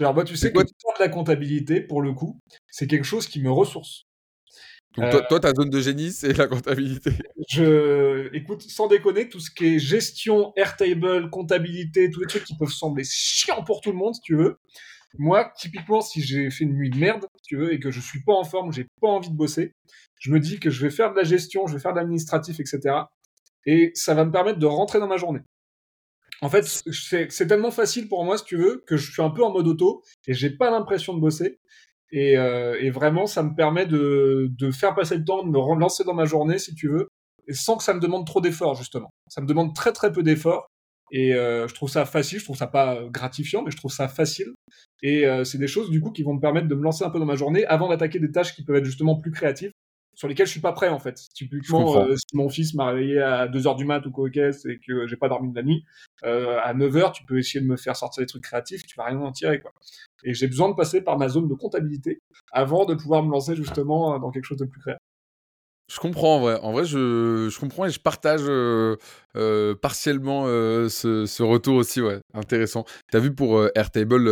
Alors, moi, tu sais que de la comptabilité, pour le coup, c'est quelque chose qui me ressource. Donc toi, toi, ta zone de génie, c'est la comptabilité. Je, écoute, sans déconner, tout ce qui est gestion, Airtable, comptabilité, tous les trucs qui peuvent sembler chiants pour tout le monde, si tu veux. Moi, typiquement, si j'ai fait une nuit de merde, si tu veux, et que je suis pas en forme, j'ai pas envie de bosser, je me dis que je vais faire de la gestion, je vais faire de l'administratif, etc. Et ça va me permettre de rentrer dans ma journée. En fait, c'est tellement facile pour moi, si tu veux, que je suis un peu en mode auto et j'ai pas l'impression de bosser. Et, euh, vraiment, ça me permet de, de, faire passer le temps, de me relancer dans ma journée, si tu veux, et sans que ça me demande trop d'efforts, justement. Ça me demande très très peu d'efforts. Et euh, je trouve ça facile, je trouve ça pas gratifiant, mais je trouve ça facile. Et euh, c'est des choses, du coup, qui vont me permettre de me lancer un peu dans ma journée avant d'attaquer des tâches qui peuvent être justement plus créatives sur lesquelles je suis pas prêt en fait. Typiquement, euh, si mon fils m'a réveillé à 2h du mat ou quoi et que j'ai pas dormi de la nuit, euh, à 9h, tu peux essayer de me faire sortir des trucs créatifs, tu vas rien en tirer quoi. Et j'ai besoin de passer par ma zone de comptabilité avant de pouvoir me lancer justement dans quelque chose de plus créatif. Je comprends en vrai. En vrai, je, je comprends et je partage euh, euh partiellement euh, ce, ce, retour aussi. Ouais, intéressant. T'as vu pour euh, Airtable,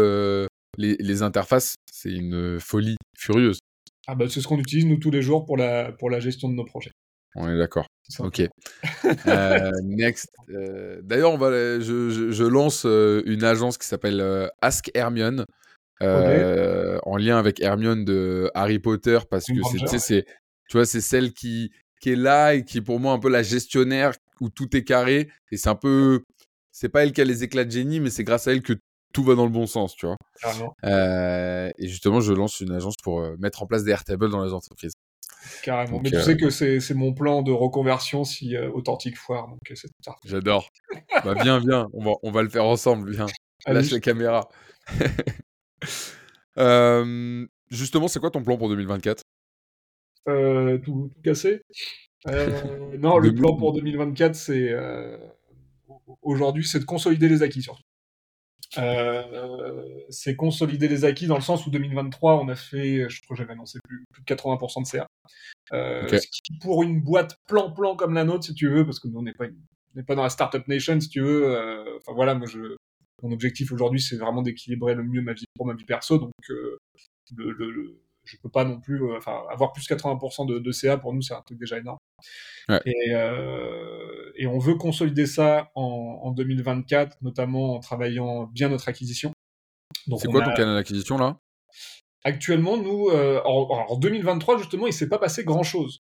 les, les, interfaces, c'est une folie furieuse. Ah bah c'est ce qu'on utilise nous tous les jours pour la, pour la gestion de nos projets. On est d'accord. Ok. next. D'ailleurs, on va, je, je, je lance une agence qui s'appelle Ask Hermione. en lien avec Hermione de Harry Potter parce que c'est tu vois, c'est celle qui, qui est là et qui est pour moi un peu la gestionnaire où tout est carré. Et c'est un peu. C'est pas elle qui a les éclats de génie, mais c'est grâce à elle que tout va dans le bon sens, tu vois. Euh, et justement, je lance une agence pour euh, mettre en place des Airtables dans les entreprises. Carrément. mais tu sais euh, que c'est mon plan de reconversion si authentique foire. J'adore. bah, viens, viens. On va, on va le faire ensemble. Viens. Lâche la caméra. justement, c'est quoi ton plan pour 2024 euh, tout, tout cassé. Non, le plan pour 2024, c'est aujourd'hui, c'est de consolider les acquis surtout. C'est consolider les acquis dans le sens où 2023, on a fait, je crois que j'avais annoncé plus, plus, de 80% de CA. Ce qui, pour une boîte plan-plan comme la nôtre, si tu veux, parce que nous, on n'est pas, pas dans la startup nation, si tu veux. Enfin voilà, moi, je, mon objectif aujourd'hui, c'est vraiment d'équilibrer le mieux ma vie pour ma vie perso. Donc, le, le, je peux pas non plus, euh, enfin, avoir plus 80% de, de, CA pour nous, c'est un truc déjà énorme. Et, euh, et, on veut consolider ça en, en, 2024, notamment en travaillant bien notre acquisition. C'est quoi ton canal d'acquisition là? Actuellement, nous, euh, en, 2023, justement, il s'est pas passé grand chose.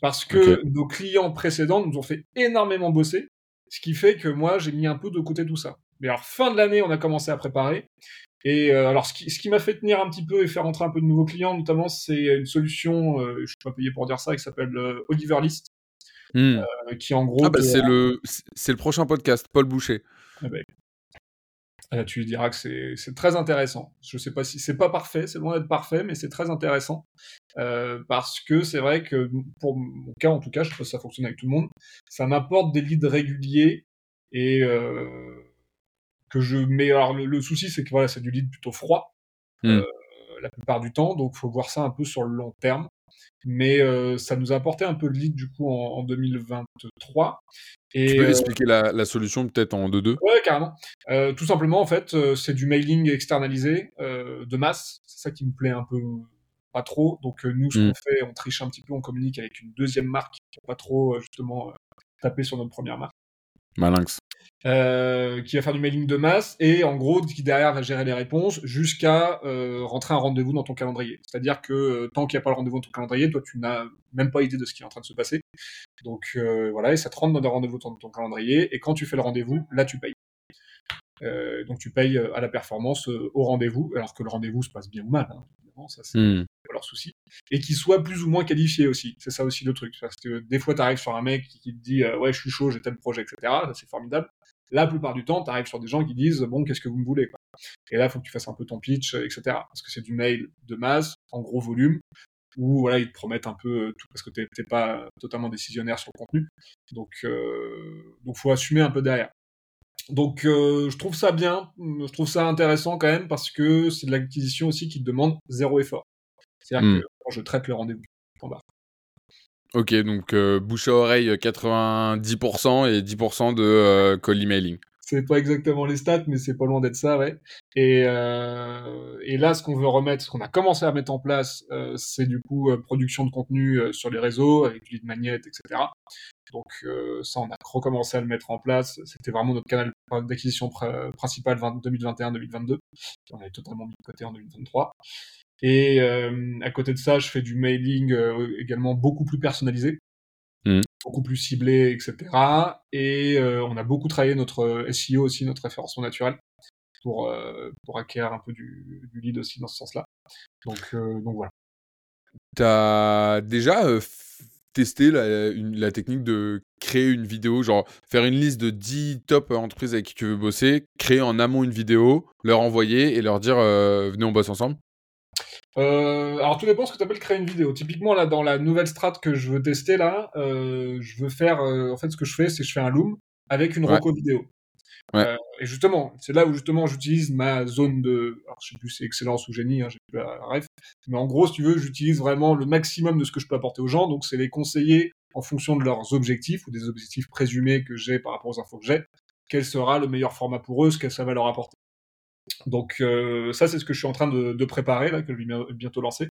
Parce que nos clients précédents nous ont fait énormément bosser, ce qui fait que moi, j'ai mis un peu de côté tout ça. Mais alors, fin de l'année, on a commencé à préparer. Et euh, alors, ce qui, ce qui m'a fait tenir un petit peu et faire entrer un peu de nouveaux clients, notamment, c'est une solution, euh, je suis pas payé pour dire ça, qui s'appelle euh, Oliver List, hmm. qui en gros. Ah bah c'est le, c'est le prochain podcast, Paul Boucher. Ah bah, tu lui diras que c'est très intéressant. Je sais pas si c'est pas parfait, c'est loin d'être parfait, mais c'est très intéressant parce que c'est vrai que pour mon cas en tout cas, je pas si ça fonctionne avec tout le monde, ça m'apporte des leads réguliers et que je mets. Alors le, souci, c'est que voilà, c'est du lead plutôt froid hmm. euh, la plupart du temps, donc faut voir ça un peu sur le long terme. Mais euh, ça nous a apporté un peu de lead du coup en, 2023. Et, tu peux euh, expliquer la, la, solution peut-être en 2-2 Ouais, carrément. tout simplement, en fait, c'est du mailing externalisé de masse. C'est ça qui me plaît un peu pas trop. Donc nous, ce qu'on hmm. fait, on triche un petit peu, on communique avec une deuxième marque qui pas trop justement taper sur notre première marque. Malinx. Euh, qui va faire du mailing de masse et en gros qui derrière va gérer les réponses jusqu'à euh, rentrer un rendez-vous dans ton calendrier. C'est-à-dire que euh, tant qu'il n'y a pas le rendez-vous dans ton calendrier, toi tu n'as même pas idée de ce qui est en train de se passer. Donc voilà, et ça te rentre dans le rendez-vous dans ton calendrier et quand tu fais le rendez-vous, là tu payes. donc tu payes à la performance au rendez-vous, alors que le rendez-vous se passe bien ou mal. Hein. évidemment, ça c'est pas leur souci, et qui soit plus ou moins qualifié aussi. C'est ça aussi le truc, parce que des fois tu arrives sur un mec qui, te dit ouais je suis chaud, j'ai tel projet, etc. c'est formidable. La plupart du temps, tu arrives sur des gens qui disent bon qu'est-ce que vous me voulez quoi. Et là, il faut que tu fasses un peu ton pitch, etc. Parce que c'est du mail de masse, en gros volume, où voilà, ils te promettent un peu tout parce que tu n'es pas totalement décisionnaire sur le contenu. Donc, euh, donc faut assumer un peu derrière. Donc euh, je trouve ça bien, je trouve ça intéressant quand même parce que c'est de l'acquisition aussi qui demande zéro effort. C'est-à-dire hmm. que je traite le rendez-vous. Ok, donc euh, bouche à oreille 90% et 10% de euh, cold emailing. C'est pas exactement les stats, mais c'est pas loin d'être ça, ouais. Et, euh, là, ce qu'on veut remettre, ce qu'on a commencé à mettre en place, euh, c'est du coup euh, production de contenu euh, sur les réseaux, avec lead magnet, etc. Donc ça, on a recommencé à le mettre en place. C'était vraiment notre canal d'acquisition principal 2021-2022. On avait totalement mis de côté en 2023. Et à côté de ça, je fais du mailing également beaucoup plus personnalisé. Mmh. beaucoup plus ciblé, etc. Et euh, on a beaucoup travaillé notre euh, SEO aussi, notre référencement naturel, pour, euh, pour acquérir un peu du, du, lead aussi dans ce sens-là. Donc, donc voilà. Tu as déjà testé la, la, technique de créer une vidéo, genre faire une liste de 10 top entreprises avec qui tu veux bosser, créer en amont une vidéo, leur envoyer et leur dire venez on bosse ensemble? Euh, alors tout dépend de ce que tu appelles créer une vidéo. Typiquement là dans la nouvelle strat que je veux tester là, euh, je veux faire euh, en fait ce que je fais c'est que je fais un loom avec une reco vidéo. Ouais. et justement, c'est là où justement j'utilise ma zone de, alors je sais plus si c'est excellence ou génie, hein, j'ai plus la ref, mais en gros si tu veux j'utilise vraiment le maximum de ce que je peux apporter aux gens, donc c'est les conseiller en fonction de leurs objectifs ou des objectifs présumés que j'ai par rapport aux infos que j'ai, quel sera le meilleur format pour eux, ce que ça va leur apporter. Donc euh, ça, c'est ce que je suis en train de, préparer, là, que je vais bientôt lancer.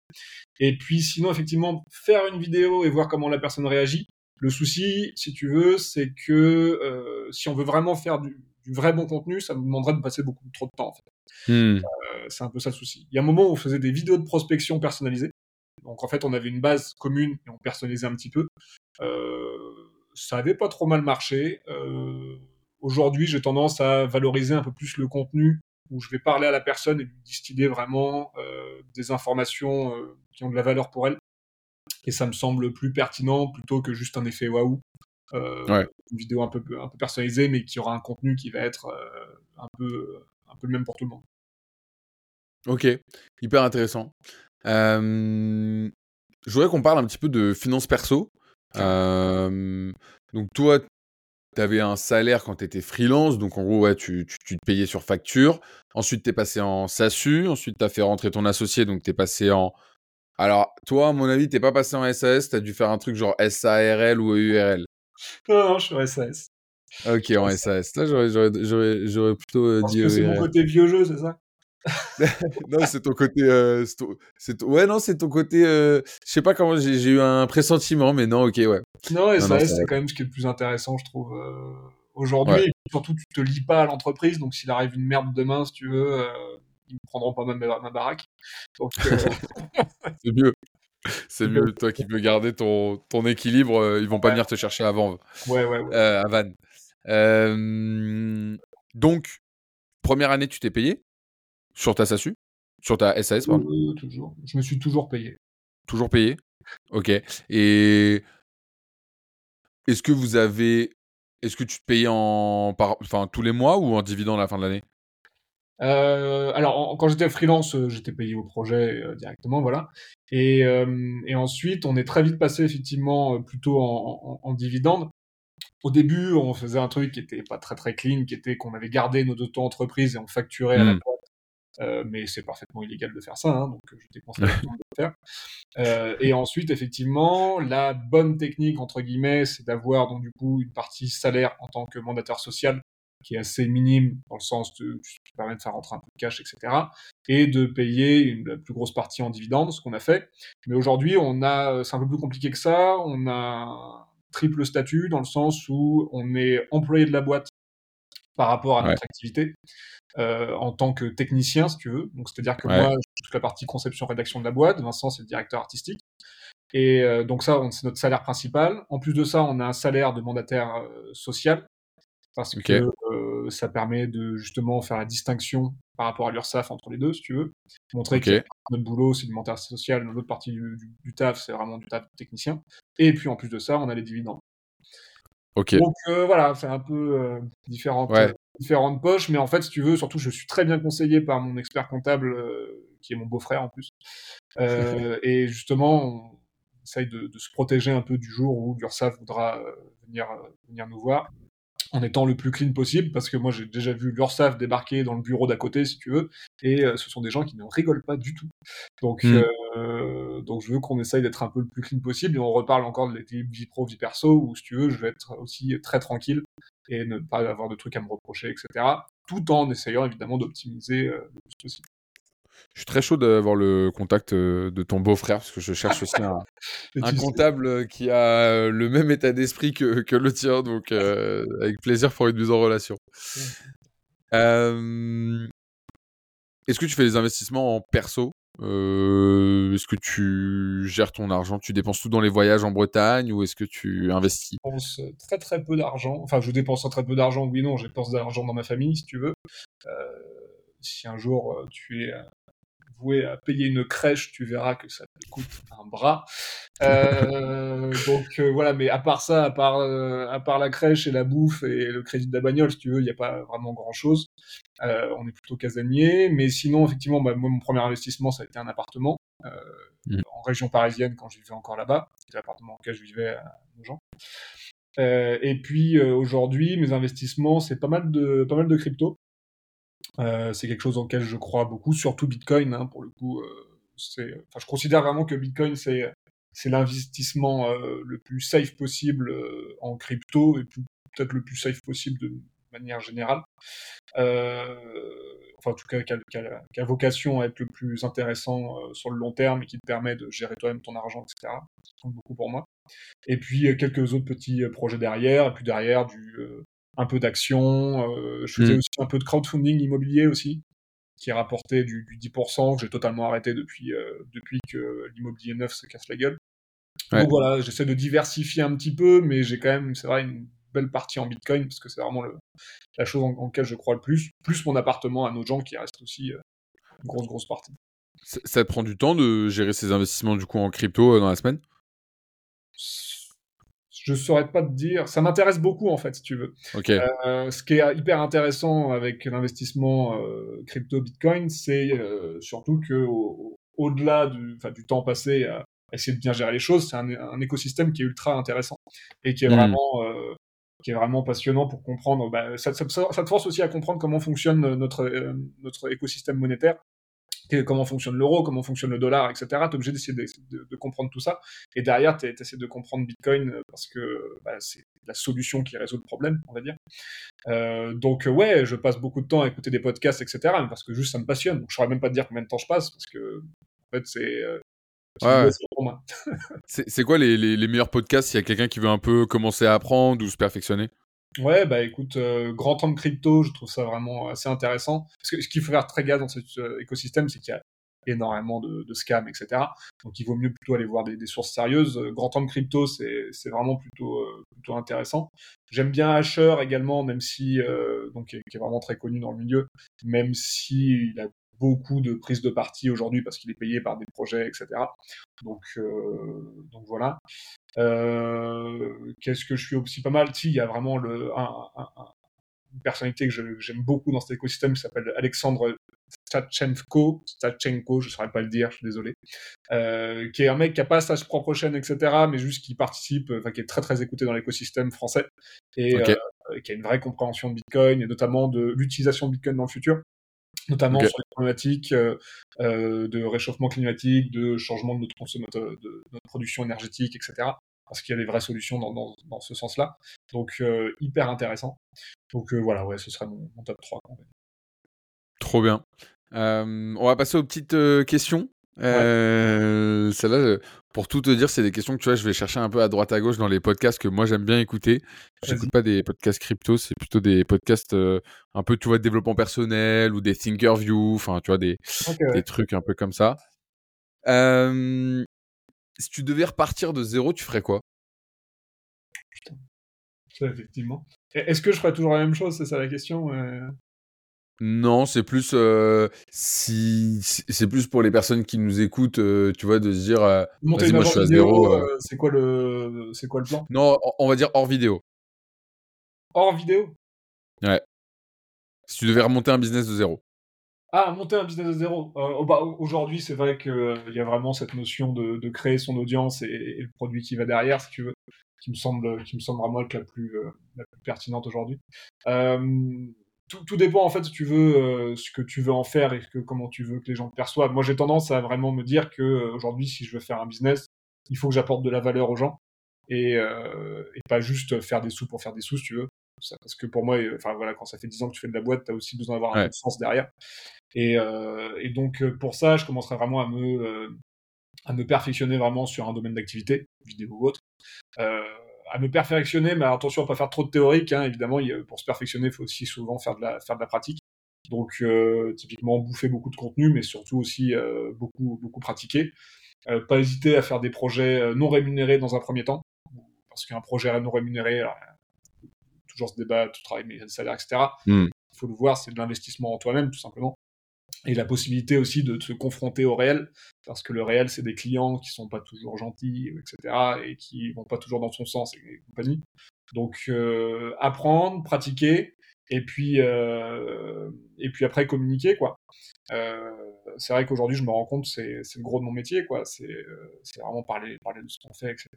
Et puis sinon, effectivement, faire une vidéo et voir comment la personne réagit. Le souci, si tu veux, c'est que euh, si on veut vraiment faire du, vrai bon contenu, ça nous demanderait de passer beaucoup trop de temps. En fait. Hmm. Euh, c'est un peu ça le souci. Il y a un moment où on faisait des vidéos de prospection personnalisées. Donc en fait, on avait une base commune et on personnalisait un petit peu. ça avait pas trop mal marché. Aujourd'hui, j'ai tendance à valoriser un peu plus le contenu où je vais parler à la personne et lui distiller vraiment euh, des informations euh, qui ont de la valeur pour elle. Et ça me semble plus pertinent plutôt que juste un effet waouh. Euh, une vidéo un peu, un peu personnalisée, mais qui aura un contenu qui va être un, peu, un peu le même pour tout le monde. Ok, hyper intéressant. je voudrais qu'on parle un petit peu de finances perso. donc toi, tu avais un salaire quand tu étais freelance, donc en gros, ouais, tu, tu, te payais sur facture. Ensuite, tu es passé en SASU. Ensuite, tu as fait rentrer ton associé, donc tu es passé en. Alors, toi, à mon avis, t'es pas passé en SAS, tu as dû faire un truc genre SARL ou EURL. Non, non, je suis en SAS. Ok, en SAS. Là, j'aurais plutôt euh, dit. c'est mon côté vieux jeu, c'est ça? non, c'est ton côté. Euh, Ouais, non, c'est ton côté. Euh... Je sais pas comment. J'ai eu un pressentiment, mais non, ok, ouais. Non, et ça, c'est quand même ce qui est le plus intéressant, je trouve. Euh, aujourd'hui, surtout, tu te lis pas à l'entreprise, donc s'il arrive une merde demain, si tu veux, euh, ils me prendront pas même ma, baraque. c'est mieux. C'est mieux, toi qui veux garder ton, ton équilibre, ils vont pas venir te chercher avant. Ouais, ouais, ouais. à Vannes. donc, première année, tu t'es payé sur ta SASU? Sur ta SAS, pardon? Euh, Toujours. Je me suis toujours payé. Toujours payé? Ok. Et est-ce que vous avez. Est-ce que tu te payais en par... enfin, tous les mois ou en dividende à la fin de l'année? Euh, alors, quand j'étais freelance, euh, j'étais payé au projet directement, voilà. Et, et, ensuite, on est très vite passé effectivement plutôt en, en, dividende. Au début, on faisait un truc qui était pas très très clean, qui était qu'on avait gardé nos auto-entreprises et on facturait à la mmh. Euh, mais c'est parfaitement illégal de faire ça, hein, donc je déconseille de le faire. Euh, et ensuite, effectivement, la bonne technique entre guillemets, c'est d'avoir donc du coup une partie salaire en tant que mandataire social qui est assez minime dans le sens de qui permet de faire rentrer un peu de cash, etc. Et de payer une, la plus grosse partie en dividendes, ce qu'on a fait. Mais aujourd'hui, on a, c'est un peu plus compliqué que ça. On a un triple statut dans le sens où on est employé de la boîte par rapport à notre activité euh, en tant que technicien, si tu veux. Donc, c'est-à-dire que moi, je suis toute la partie conception-rédaction de la boîte. Vincent, c'est le directeur artistique. Et euh, donc ça, c'est notre salaire principal. En plus de ça, on a un salaire de mandataire euh, social. parce que ça permet de justement faire la distinction par rapport à l'URSSAF entre les deux, si tu veux. Montrer que notre boulot, c'est du montage social, l'autre partie du, taf, c'est vraiment du taf technicien. Et puis en plus de ça, on a les dividendes. Ok. Donc voilà, c'est un peu différentes, différentes poches, mais en fait, si tu veux, surtout, je suis très bien conseillé par mon expert comptable, qui est mon beau-frère en plus. et justement, on essaye de, de, se protéger un peu du jour où l'URSSAF voudra venir, venir nous voir en étant le plus clean possible, parce que moi j'ai déjà vu l'URSAF débarquer dans le bureau d'à côté, si tu veux, et euh, ce sont des gens qui ne rigolent pas du tout. Donc, hmm. euh, donc je veux qu'on essaye d'être un peu le plus clean possible, et on reparle encore de l'équilibre vie pro, vie perso, où si tu veux, je vais être aussi très tranquille, et ne pas avoir de trucs à me reprocher, etc. Tout en essayant évidemment d'optimiser euh, le plus possible. Je suis très chaud d'avoir le contact euh, de ton beau-frère parce que je cherche aussi un, comptable qui a le même état d'esprit que, que, le tien, donc euh, avec plaisir pour une mise en relation. Euh, est-ce que tu fais des investissements en perso? Est-ce que tu gères ton argent? Tu dépenses tout dans les voyages en Bretagne ou est-ce que tu investis? Je dépense très très peu d'argent. Enfin, je dépense très peu d'argent, oui, non, je dépense de l'argent dans ma famille, si tu veux. si un jour tu es voué à payer une crèche, tu verras que ça te coûte un bras. Euh, donc euh, voilà, mais à part ça, à part, euh, à part la crèche et la bouffe et le crédit de la bagnole, si tu veux, il n'y a pas vraiment grand-chose. on est plutôt casanier, mais sinon, effectivement, bah, moi, mon premier investissement, ça a été un appartement mmh. en région parisienne quand je vivais encore là-bas. C'était l'appartement dans lequel je vivais à Nogent. et puis aujourd'hui, mes investissements, c'est pas mal de pas mal de crypto. Euh, c'est quelque chose auquel je crois beaucoup, surtout Bitcoin, hein, pour le coup. Euh, enfin, je considère vraiment que Bitcoin, c'est, c'est l'investissement euh, le plus safe possible en crypto et peut-être le plus safe possible de manière générale. enfin, en tout cas, qui a, vocation à être le plus intéressant sur le long terme et qui te permet de gérer toi-même ton argent, etc. Ça compte beaucoup pour moi. Et puis, quelques autres petits projets derrière, et puis derrière, du un peu d'action. Euh, je faisais mm. aussi un peu de crowdfunding immobilier aussi, qui rapportait du, du 10%, que j'ai totalement arrêté depuis, euh, depuis que l'immobilier neuf se casse la gueule. Donc voilà, j'essaie de diversifier un petit peu, mais j'ai quand même, c'est vrai, une belle partie en Bitcoin, parce que c'est vraiment le, la chose en, laquelle je crois le plus, plus mon appartement à nos gens qui reste aussi euh, une grosse, grosse partie. Ça, ça, te prend du temps de gérer ces investissements du coup en crypto dans la semaine? Je saurais pas te dire. Ça m'intéresse beaucoup en fait, si tu veux. Euh, ce qui est hyper intéressant avec l'investissement euh, crypto Bitcoin, c'est euh, surtout que au, delà du, du temps passé à essayer de bien gérer les choses, c'est un, écosystème qui est ultra intéressant et qui est hmm. vraiment qui est vraiment passionnant pour comprendre. Bah, ça, ça, ça, te force aussi à comprendre comment fonctionne notre notre écosystème monétaire comment fonctionne l'euro, comment fonctionne le dollar, etc. Tu es obligé d'essayer de, comprendre tout ça. Et derrière, tu essaies de comprendre Bitcoin euh, parce que bah, c'est la solution qui résout le problème, on va dire. Euh, donc, ouais, je passe beaucoup de temps à écouter des podcasts, etc. parce que juste ça me passionne. Donc, je saurais même pas te dire combien de temps je passe parce que, en fait, c'est. Euh, c'est quoi les, les, meilleurs podcasts? S'il y a quelqu'un qui veut un peu commencer à apprendre ou se perfectionner? Ouais, bah écoute, euh, Grand Temps Crypto, je trouve ça vraiment assez intéressant. Parce que ce qu'il faut faire très gaffe dans cet euh, écosystème, c'est qu'il y a énormément de, scams, etc. Donc il vaut mieux plutôt aller voir des, sources sérieuses. Grand Temps Crypto, c'est vraiment plutôt, euh, plutôt intéressant. J'aime bien Asher également, même si, donc, qui est, vraiment très connu dans le milieu, même si il a beaucoup de prises de parti aujourd'hui parce qu'il est payé par des projets, etc. Donc, euh, donc voilà. Euh, Qu'est-ce que je suis aussi pas mal? Si, il y a vraiment le, un, un, une personnalité que j'aime beaucoup dans cet écosystème qui s'appelle Alexandre Stachenko, Stachenko, je ne saurais pas le dire, je suis désolé, euh, qui est un mec qui a pas sa propre chaîne, etc., mais juste qui participe, enfin qui est très très écouté dans l'écosystème français et euh, qui a une vraie compréhension de Bitcoin et notamment de l'utilisation de Bitcoin dans le futur notamment sur les problématiques euh, euh, de réchauffement climatique, de changement de notre consommateur, de notre production énergétique, etc. Parce qu'il y a des vraies solutions dans, dans, dans ce sens-là. Donc euh, hyper intéressant. Donc euh, voilà, ouais, ce serait mon, mon top 3. Trop bien. on va passer aux petites questions. Euh, Celle-là, pour tout te dire, c'est des questions que tu vois, je vais chercher un peu à droite à gauche dans les podcasts que moi j'aime bien écouter. Je n'écoute pas des podcasts crypto, c'est plutôt des podcasts euh, un peu, tu vois, de développement personnel ou des thinker view, enfin, tu vois, des, des trucs un peu comme ça. Euh, si tu devais repartir de zéro, tu ferais quoi? Putain. effectivement. Est-ce que je ferais toujours la même chose? C'est ça la question Non, c'est plus euh, si c'est plus pour les personnes qui nous écoutent, euh, tu vois, de se dire. Euh, Monter une moi, je suis à zéro. c'est quoi le c'est quoi le plan? Non, on va dire hors vidéo. Hors vidéo? Ouais. Si tu devais remonter un business de zéro. Ah, monter un business de zéro. Euh, bah, aujourd'hui, c'est vrai qu'il euh, y a vraiment cette notion de, créer son audience et, le produit qui va derrière, si tu veux, qui me semble, qui me semble vraiment être la plus, euh, la plus pertinente aujourd'hui. Tout, dépend en fait si tu veux ce que tu veux en faire et que, comment tu veux que les gens te perçoivent. Moi, j'ai tendance à vraiment me dire que aujourd'hui, si je veux faire un business, il faut que j'apporte de la valeur aux gens et, et, pas juste faire des sous pour faire des sous, si tu veux parce que pour moi, enfin voilà, quand ça fait 10 ans que tu fais de la boîte, tu as aussi besoin d'avoir un sens derrière. Et, euh, et, donc euh, pour ça, je commencerai vraiment à me, euh, à me perfectionner vraiment sur un domaine d'activité, vidéo ou autre. À me perfectionner, mais attention à pas faire trop de théorique. Hein, évidemment, pour se perfectionner, il faut aussi souvent faire de la, faire de la pratique. Donc typiquement bouffer beaucoup de contenu, mais surtout aussi beaucoup, beaucoup pratiquer. pas hésiter à faire des projets non rémunérés dans un premier temps, parce qu'un projet non rémunéré, toujours ce débat, tout travail, mais salaire, etc. Hmm. Il faut le voir, c'est de l'investissement en toi-même, tout simplement. Et la possibilité aussi de se confronter au réel, parce que le réel, c'est des clients qui sont pas toujours gentils, etc., et qui vont pas toujours dans son sens et compagnie. Donc, euh, apprendre, pratiquer, et puis, euh, et puis après communiquer, quoi. Euh, c'est vrai qu'aujourd'hui, je me rends compte, c'est le gros de mon métier, quoi. C'est vraiment parler, parler de ce qu'on fait, etc.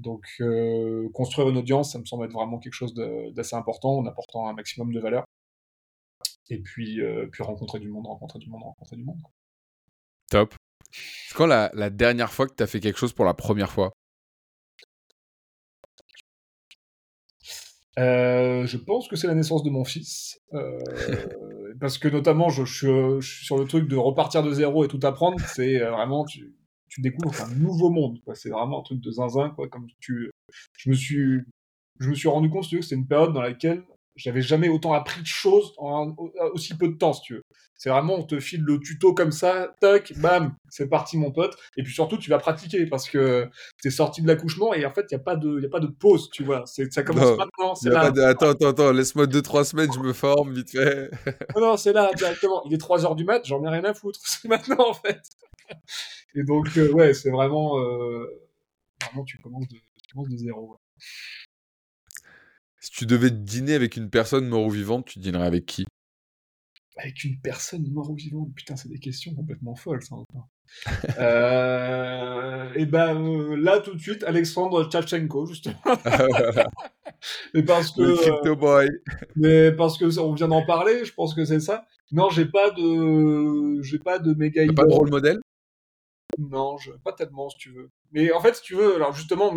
Donc, construire une audience, ça me semble être vraiment quelque chose d'assez important en apportant un maximum de valeur. Et puis, euh, puis rencontrer du monde, rencontrer du monde, rencontrer du monde. Top. C'est quand la, la, dernière fois que tu as fait quelque chose pour la première fois? Euh, je pense que c'est la naissance de mon fils. parce que notamment, je, je, suis sur le truc de repartir de zéro et tout apprendre. C'est vraiment, tu, tu découvres un nouveau monde. C'est vraiment un truc de zinzin. Quoi, comme tu... je, me suis... je me suis rendu compte que c'était une période dans laquelle j'avais jamais autant appris de choses en aussi peu de temps, si tu veux. C'est vraiment, on te file le tuto comme ça, tac, bam, c'est parti, mon pote. Et puis surtout, tu vas pratiquer parce que t'es sorti de l'accouchement et en fait, il n'y a, pas de, y a pas de pause, tu vois. Ça commence maintenant. Là. Attends, attends, attends, laisse-moi 2-3 semaines, je me forme vite fait. non, non, c'est là, directement. Il est 3 heures du mat, j'en ai rien à foutre. C'est maintenant, en fait. Et donc, euh, ouais, c'est vraiment, euh, vraiment, tu commences de, tu commences de zéro. Si tu devais dîner avec une personne mort ou vivante, tu dînerais avec qui? Avec une personne mort ou vivante? Putain, c'est des questions complètement folles, ça encore. euh, et ben euh, là tout de suite Alexandre Tchatchenko justement. mais parce que le boy. mais parce que on vient d'en parler, je pense que c'est ça. Non, j'ai pas de j'ai pas de méga Pas de rôle modèle? Non, je, pas tellement, si tu veux. Mais en fait, si tu veux, alors justement,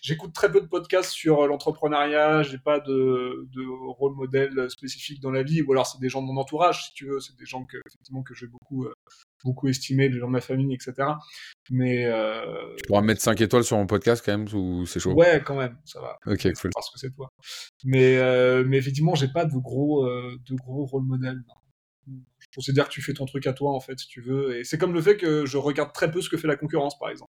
j'écoute très peu de podcasts sur euh, l'entrepreneuriat, j'ai pas de, de rôle modèle spécifique dans la vie, ou alors c'est des gens de mon entourage, si tu veux, c'est des gens que, effectivement, que j'ai beaucoup, euh, beaucoup estimé, des gens de ma famille, etc. Mais. Euh... Tu pourras mettre 5 étoiles sur mon podcast quand même, ou c'est chaud? Ouais, quand même, ça va. Ok, cool. Parce que c'est toi. Mais, euh, mais effectivement, j'ai pas de gros, euh, de gros rôle modèle. Non considère que tu fais ton truc à toi en fait si tu veux. Et c'est comme le fait que je regarde très peu ce que fait la concurrence par exemple.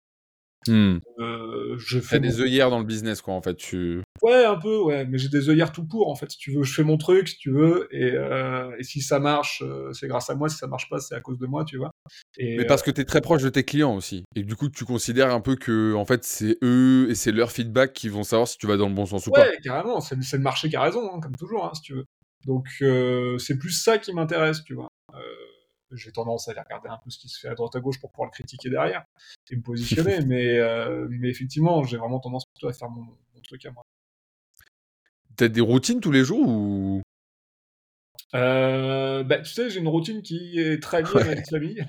Hmm. euh, je fais des œillères dans le business quoi en fait tu ouais un peu ouais mais j'ai des œillères tout pour en fait si tu veux. Je fais mon truc si tu veux et, euh, et si ça marche euh, c'est grâce à moi. Si ça marche pas c'est à cause de moi tu vois. Et, mais parce que tu es très proche de tes clients aussi. Et du coup tu considères un peu que en fait c'est eux et c'est leur feedback qui vont savoir si tu vas dans le bon sens ou pas. Ouais carrément. C'est le marché qui a raison hein, comme toujours hein, si tu veux. Donc c'est plus ça qui m'intéresse tu vois. euh, j'ai tendance à aller regarder un peu ce qui se fait à droite à gauche pour pouvoir le critiquer derrière et me positionner, mais, euh, mais effectivement, j'ai vraiment tendance plutôt à faire mon, truc à moi. T'as des routines tous les jours ou? Euh, bah, tu sais, j'ai une routine qui est très liée à ma famille.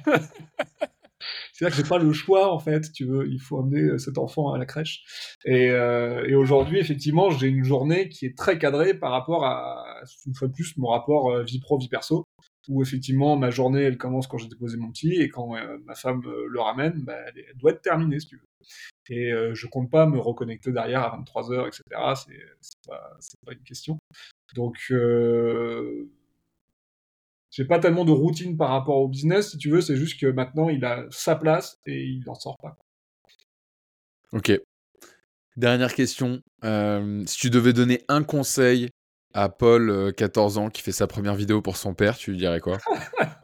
C'est-à-dire que j'ai pas le choix, en fait, tu veux, il faut amener cet enfant à la crèche. Et, et aujourd'hui, effectivement, j'ai une journée qui est très cadrée par rapport à, une fois de plus, mon rapport vie pro, vie perso où effectivement ma journée elle commence quand j'ai déposé mon petit et quand euh, ma femme euh, le ramène, bah, elle, doit être terminée si tu veux. Et euh, je compte pas me reconnecter derrière à 23h, etc. C'est pas, pas une question. Donc j'ai pas tellement de routine par rapport au business, si tu veux, c'est juste que maintenant il a sa place et il n'en sort pas. Ok. Dernière question. Euh, si tu devais donner un conseil à Paul, 14 ans, qui fait sa première vidéo pour son père, tu lui dirais quoi?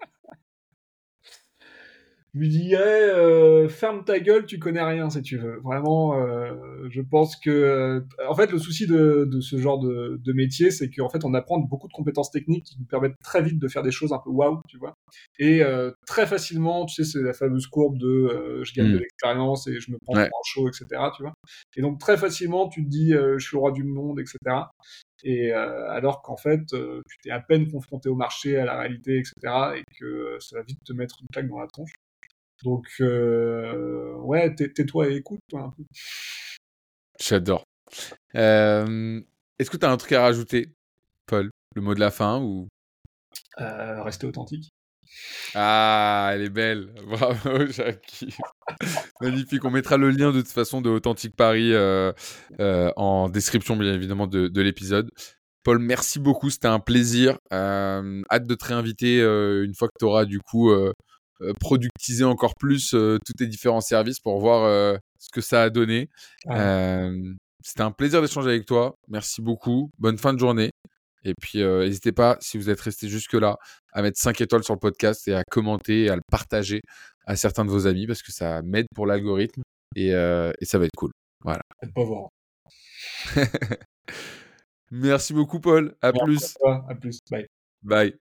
Je lui dirais euh, ferme ta gueule, tu connais rien si tu veux. Vraiment, euh, je pense que euh, en fait le souci de, de ce genre de, de métier, c'est qu'en fait on apprend beaucoup de compétences techniques qui nous permettent très vite de faire des choses un peu waouh, tu vois. Et euh, très facilement, tu sais, c'est la fameuse courbe de euh, je gagne de l'expérience et je me prends Ouais. un show, etc. Tu vois. Et donc très facilement, tu te dis euh, je suis le roi du monde, etc. Et euh, alors qu'en fait, euh, tu t'es à peine confronté au marché, à la réalité, etc. Et que euh, ça va vite te mettre une claque dans la tronche. Donc, euh, ouais, tais- tais-toi et écoute, toi, un peu. J'adore. Euh, Est-ce que tu as un truc à rajouter, Paul? Le mot de la fin ou? Euh, rester authentique. Ah, elle est belle. Bravo, Jackie. Magnifique. On mettra le lien de toute façon de Authentique Paris euh, euh, en description, bien évidemment, de, de l'épisode. Paul, merci beaucoup. C'était un plaisir. Euh, hâte de te réinviter euh, une fois que tu auras du coup euh, euh, productisé encore plus euh, tous tes différents services pour voir euh, ce que ça a donné. Ah, C'était un plaisir d'échanger avec toi. Merci beaucoup. Bonne fin de journée. Et puis, euh, n'hésitez pas, si vous êtes resté jusque-là, à mettre 5 étoiles sur le podcast et à commenter et à le partager à certains de vos amis parce que ça m'aide pour l'algorithme et, euh, et ça va être cool. Voilà. Merci beaucoup, Paul. À Merci plus. à toi. À plus. Bye. Bye.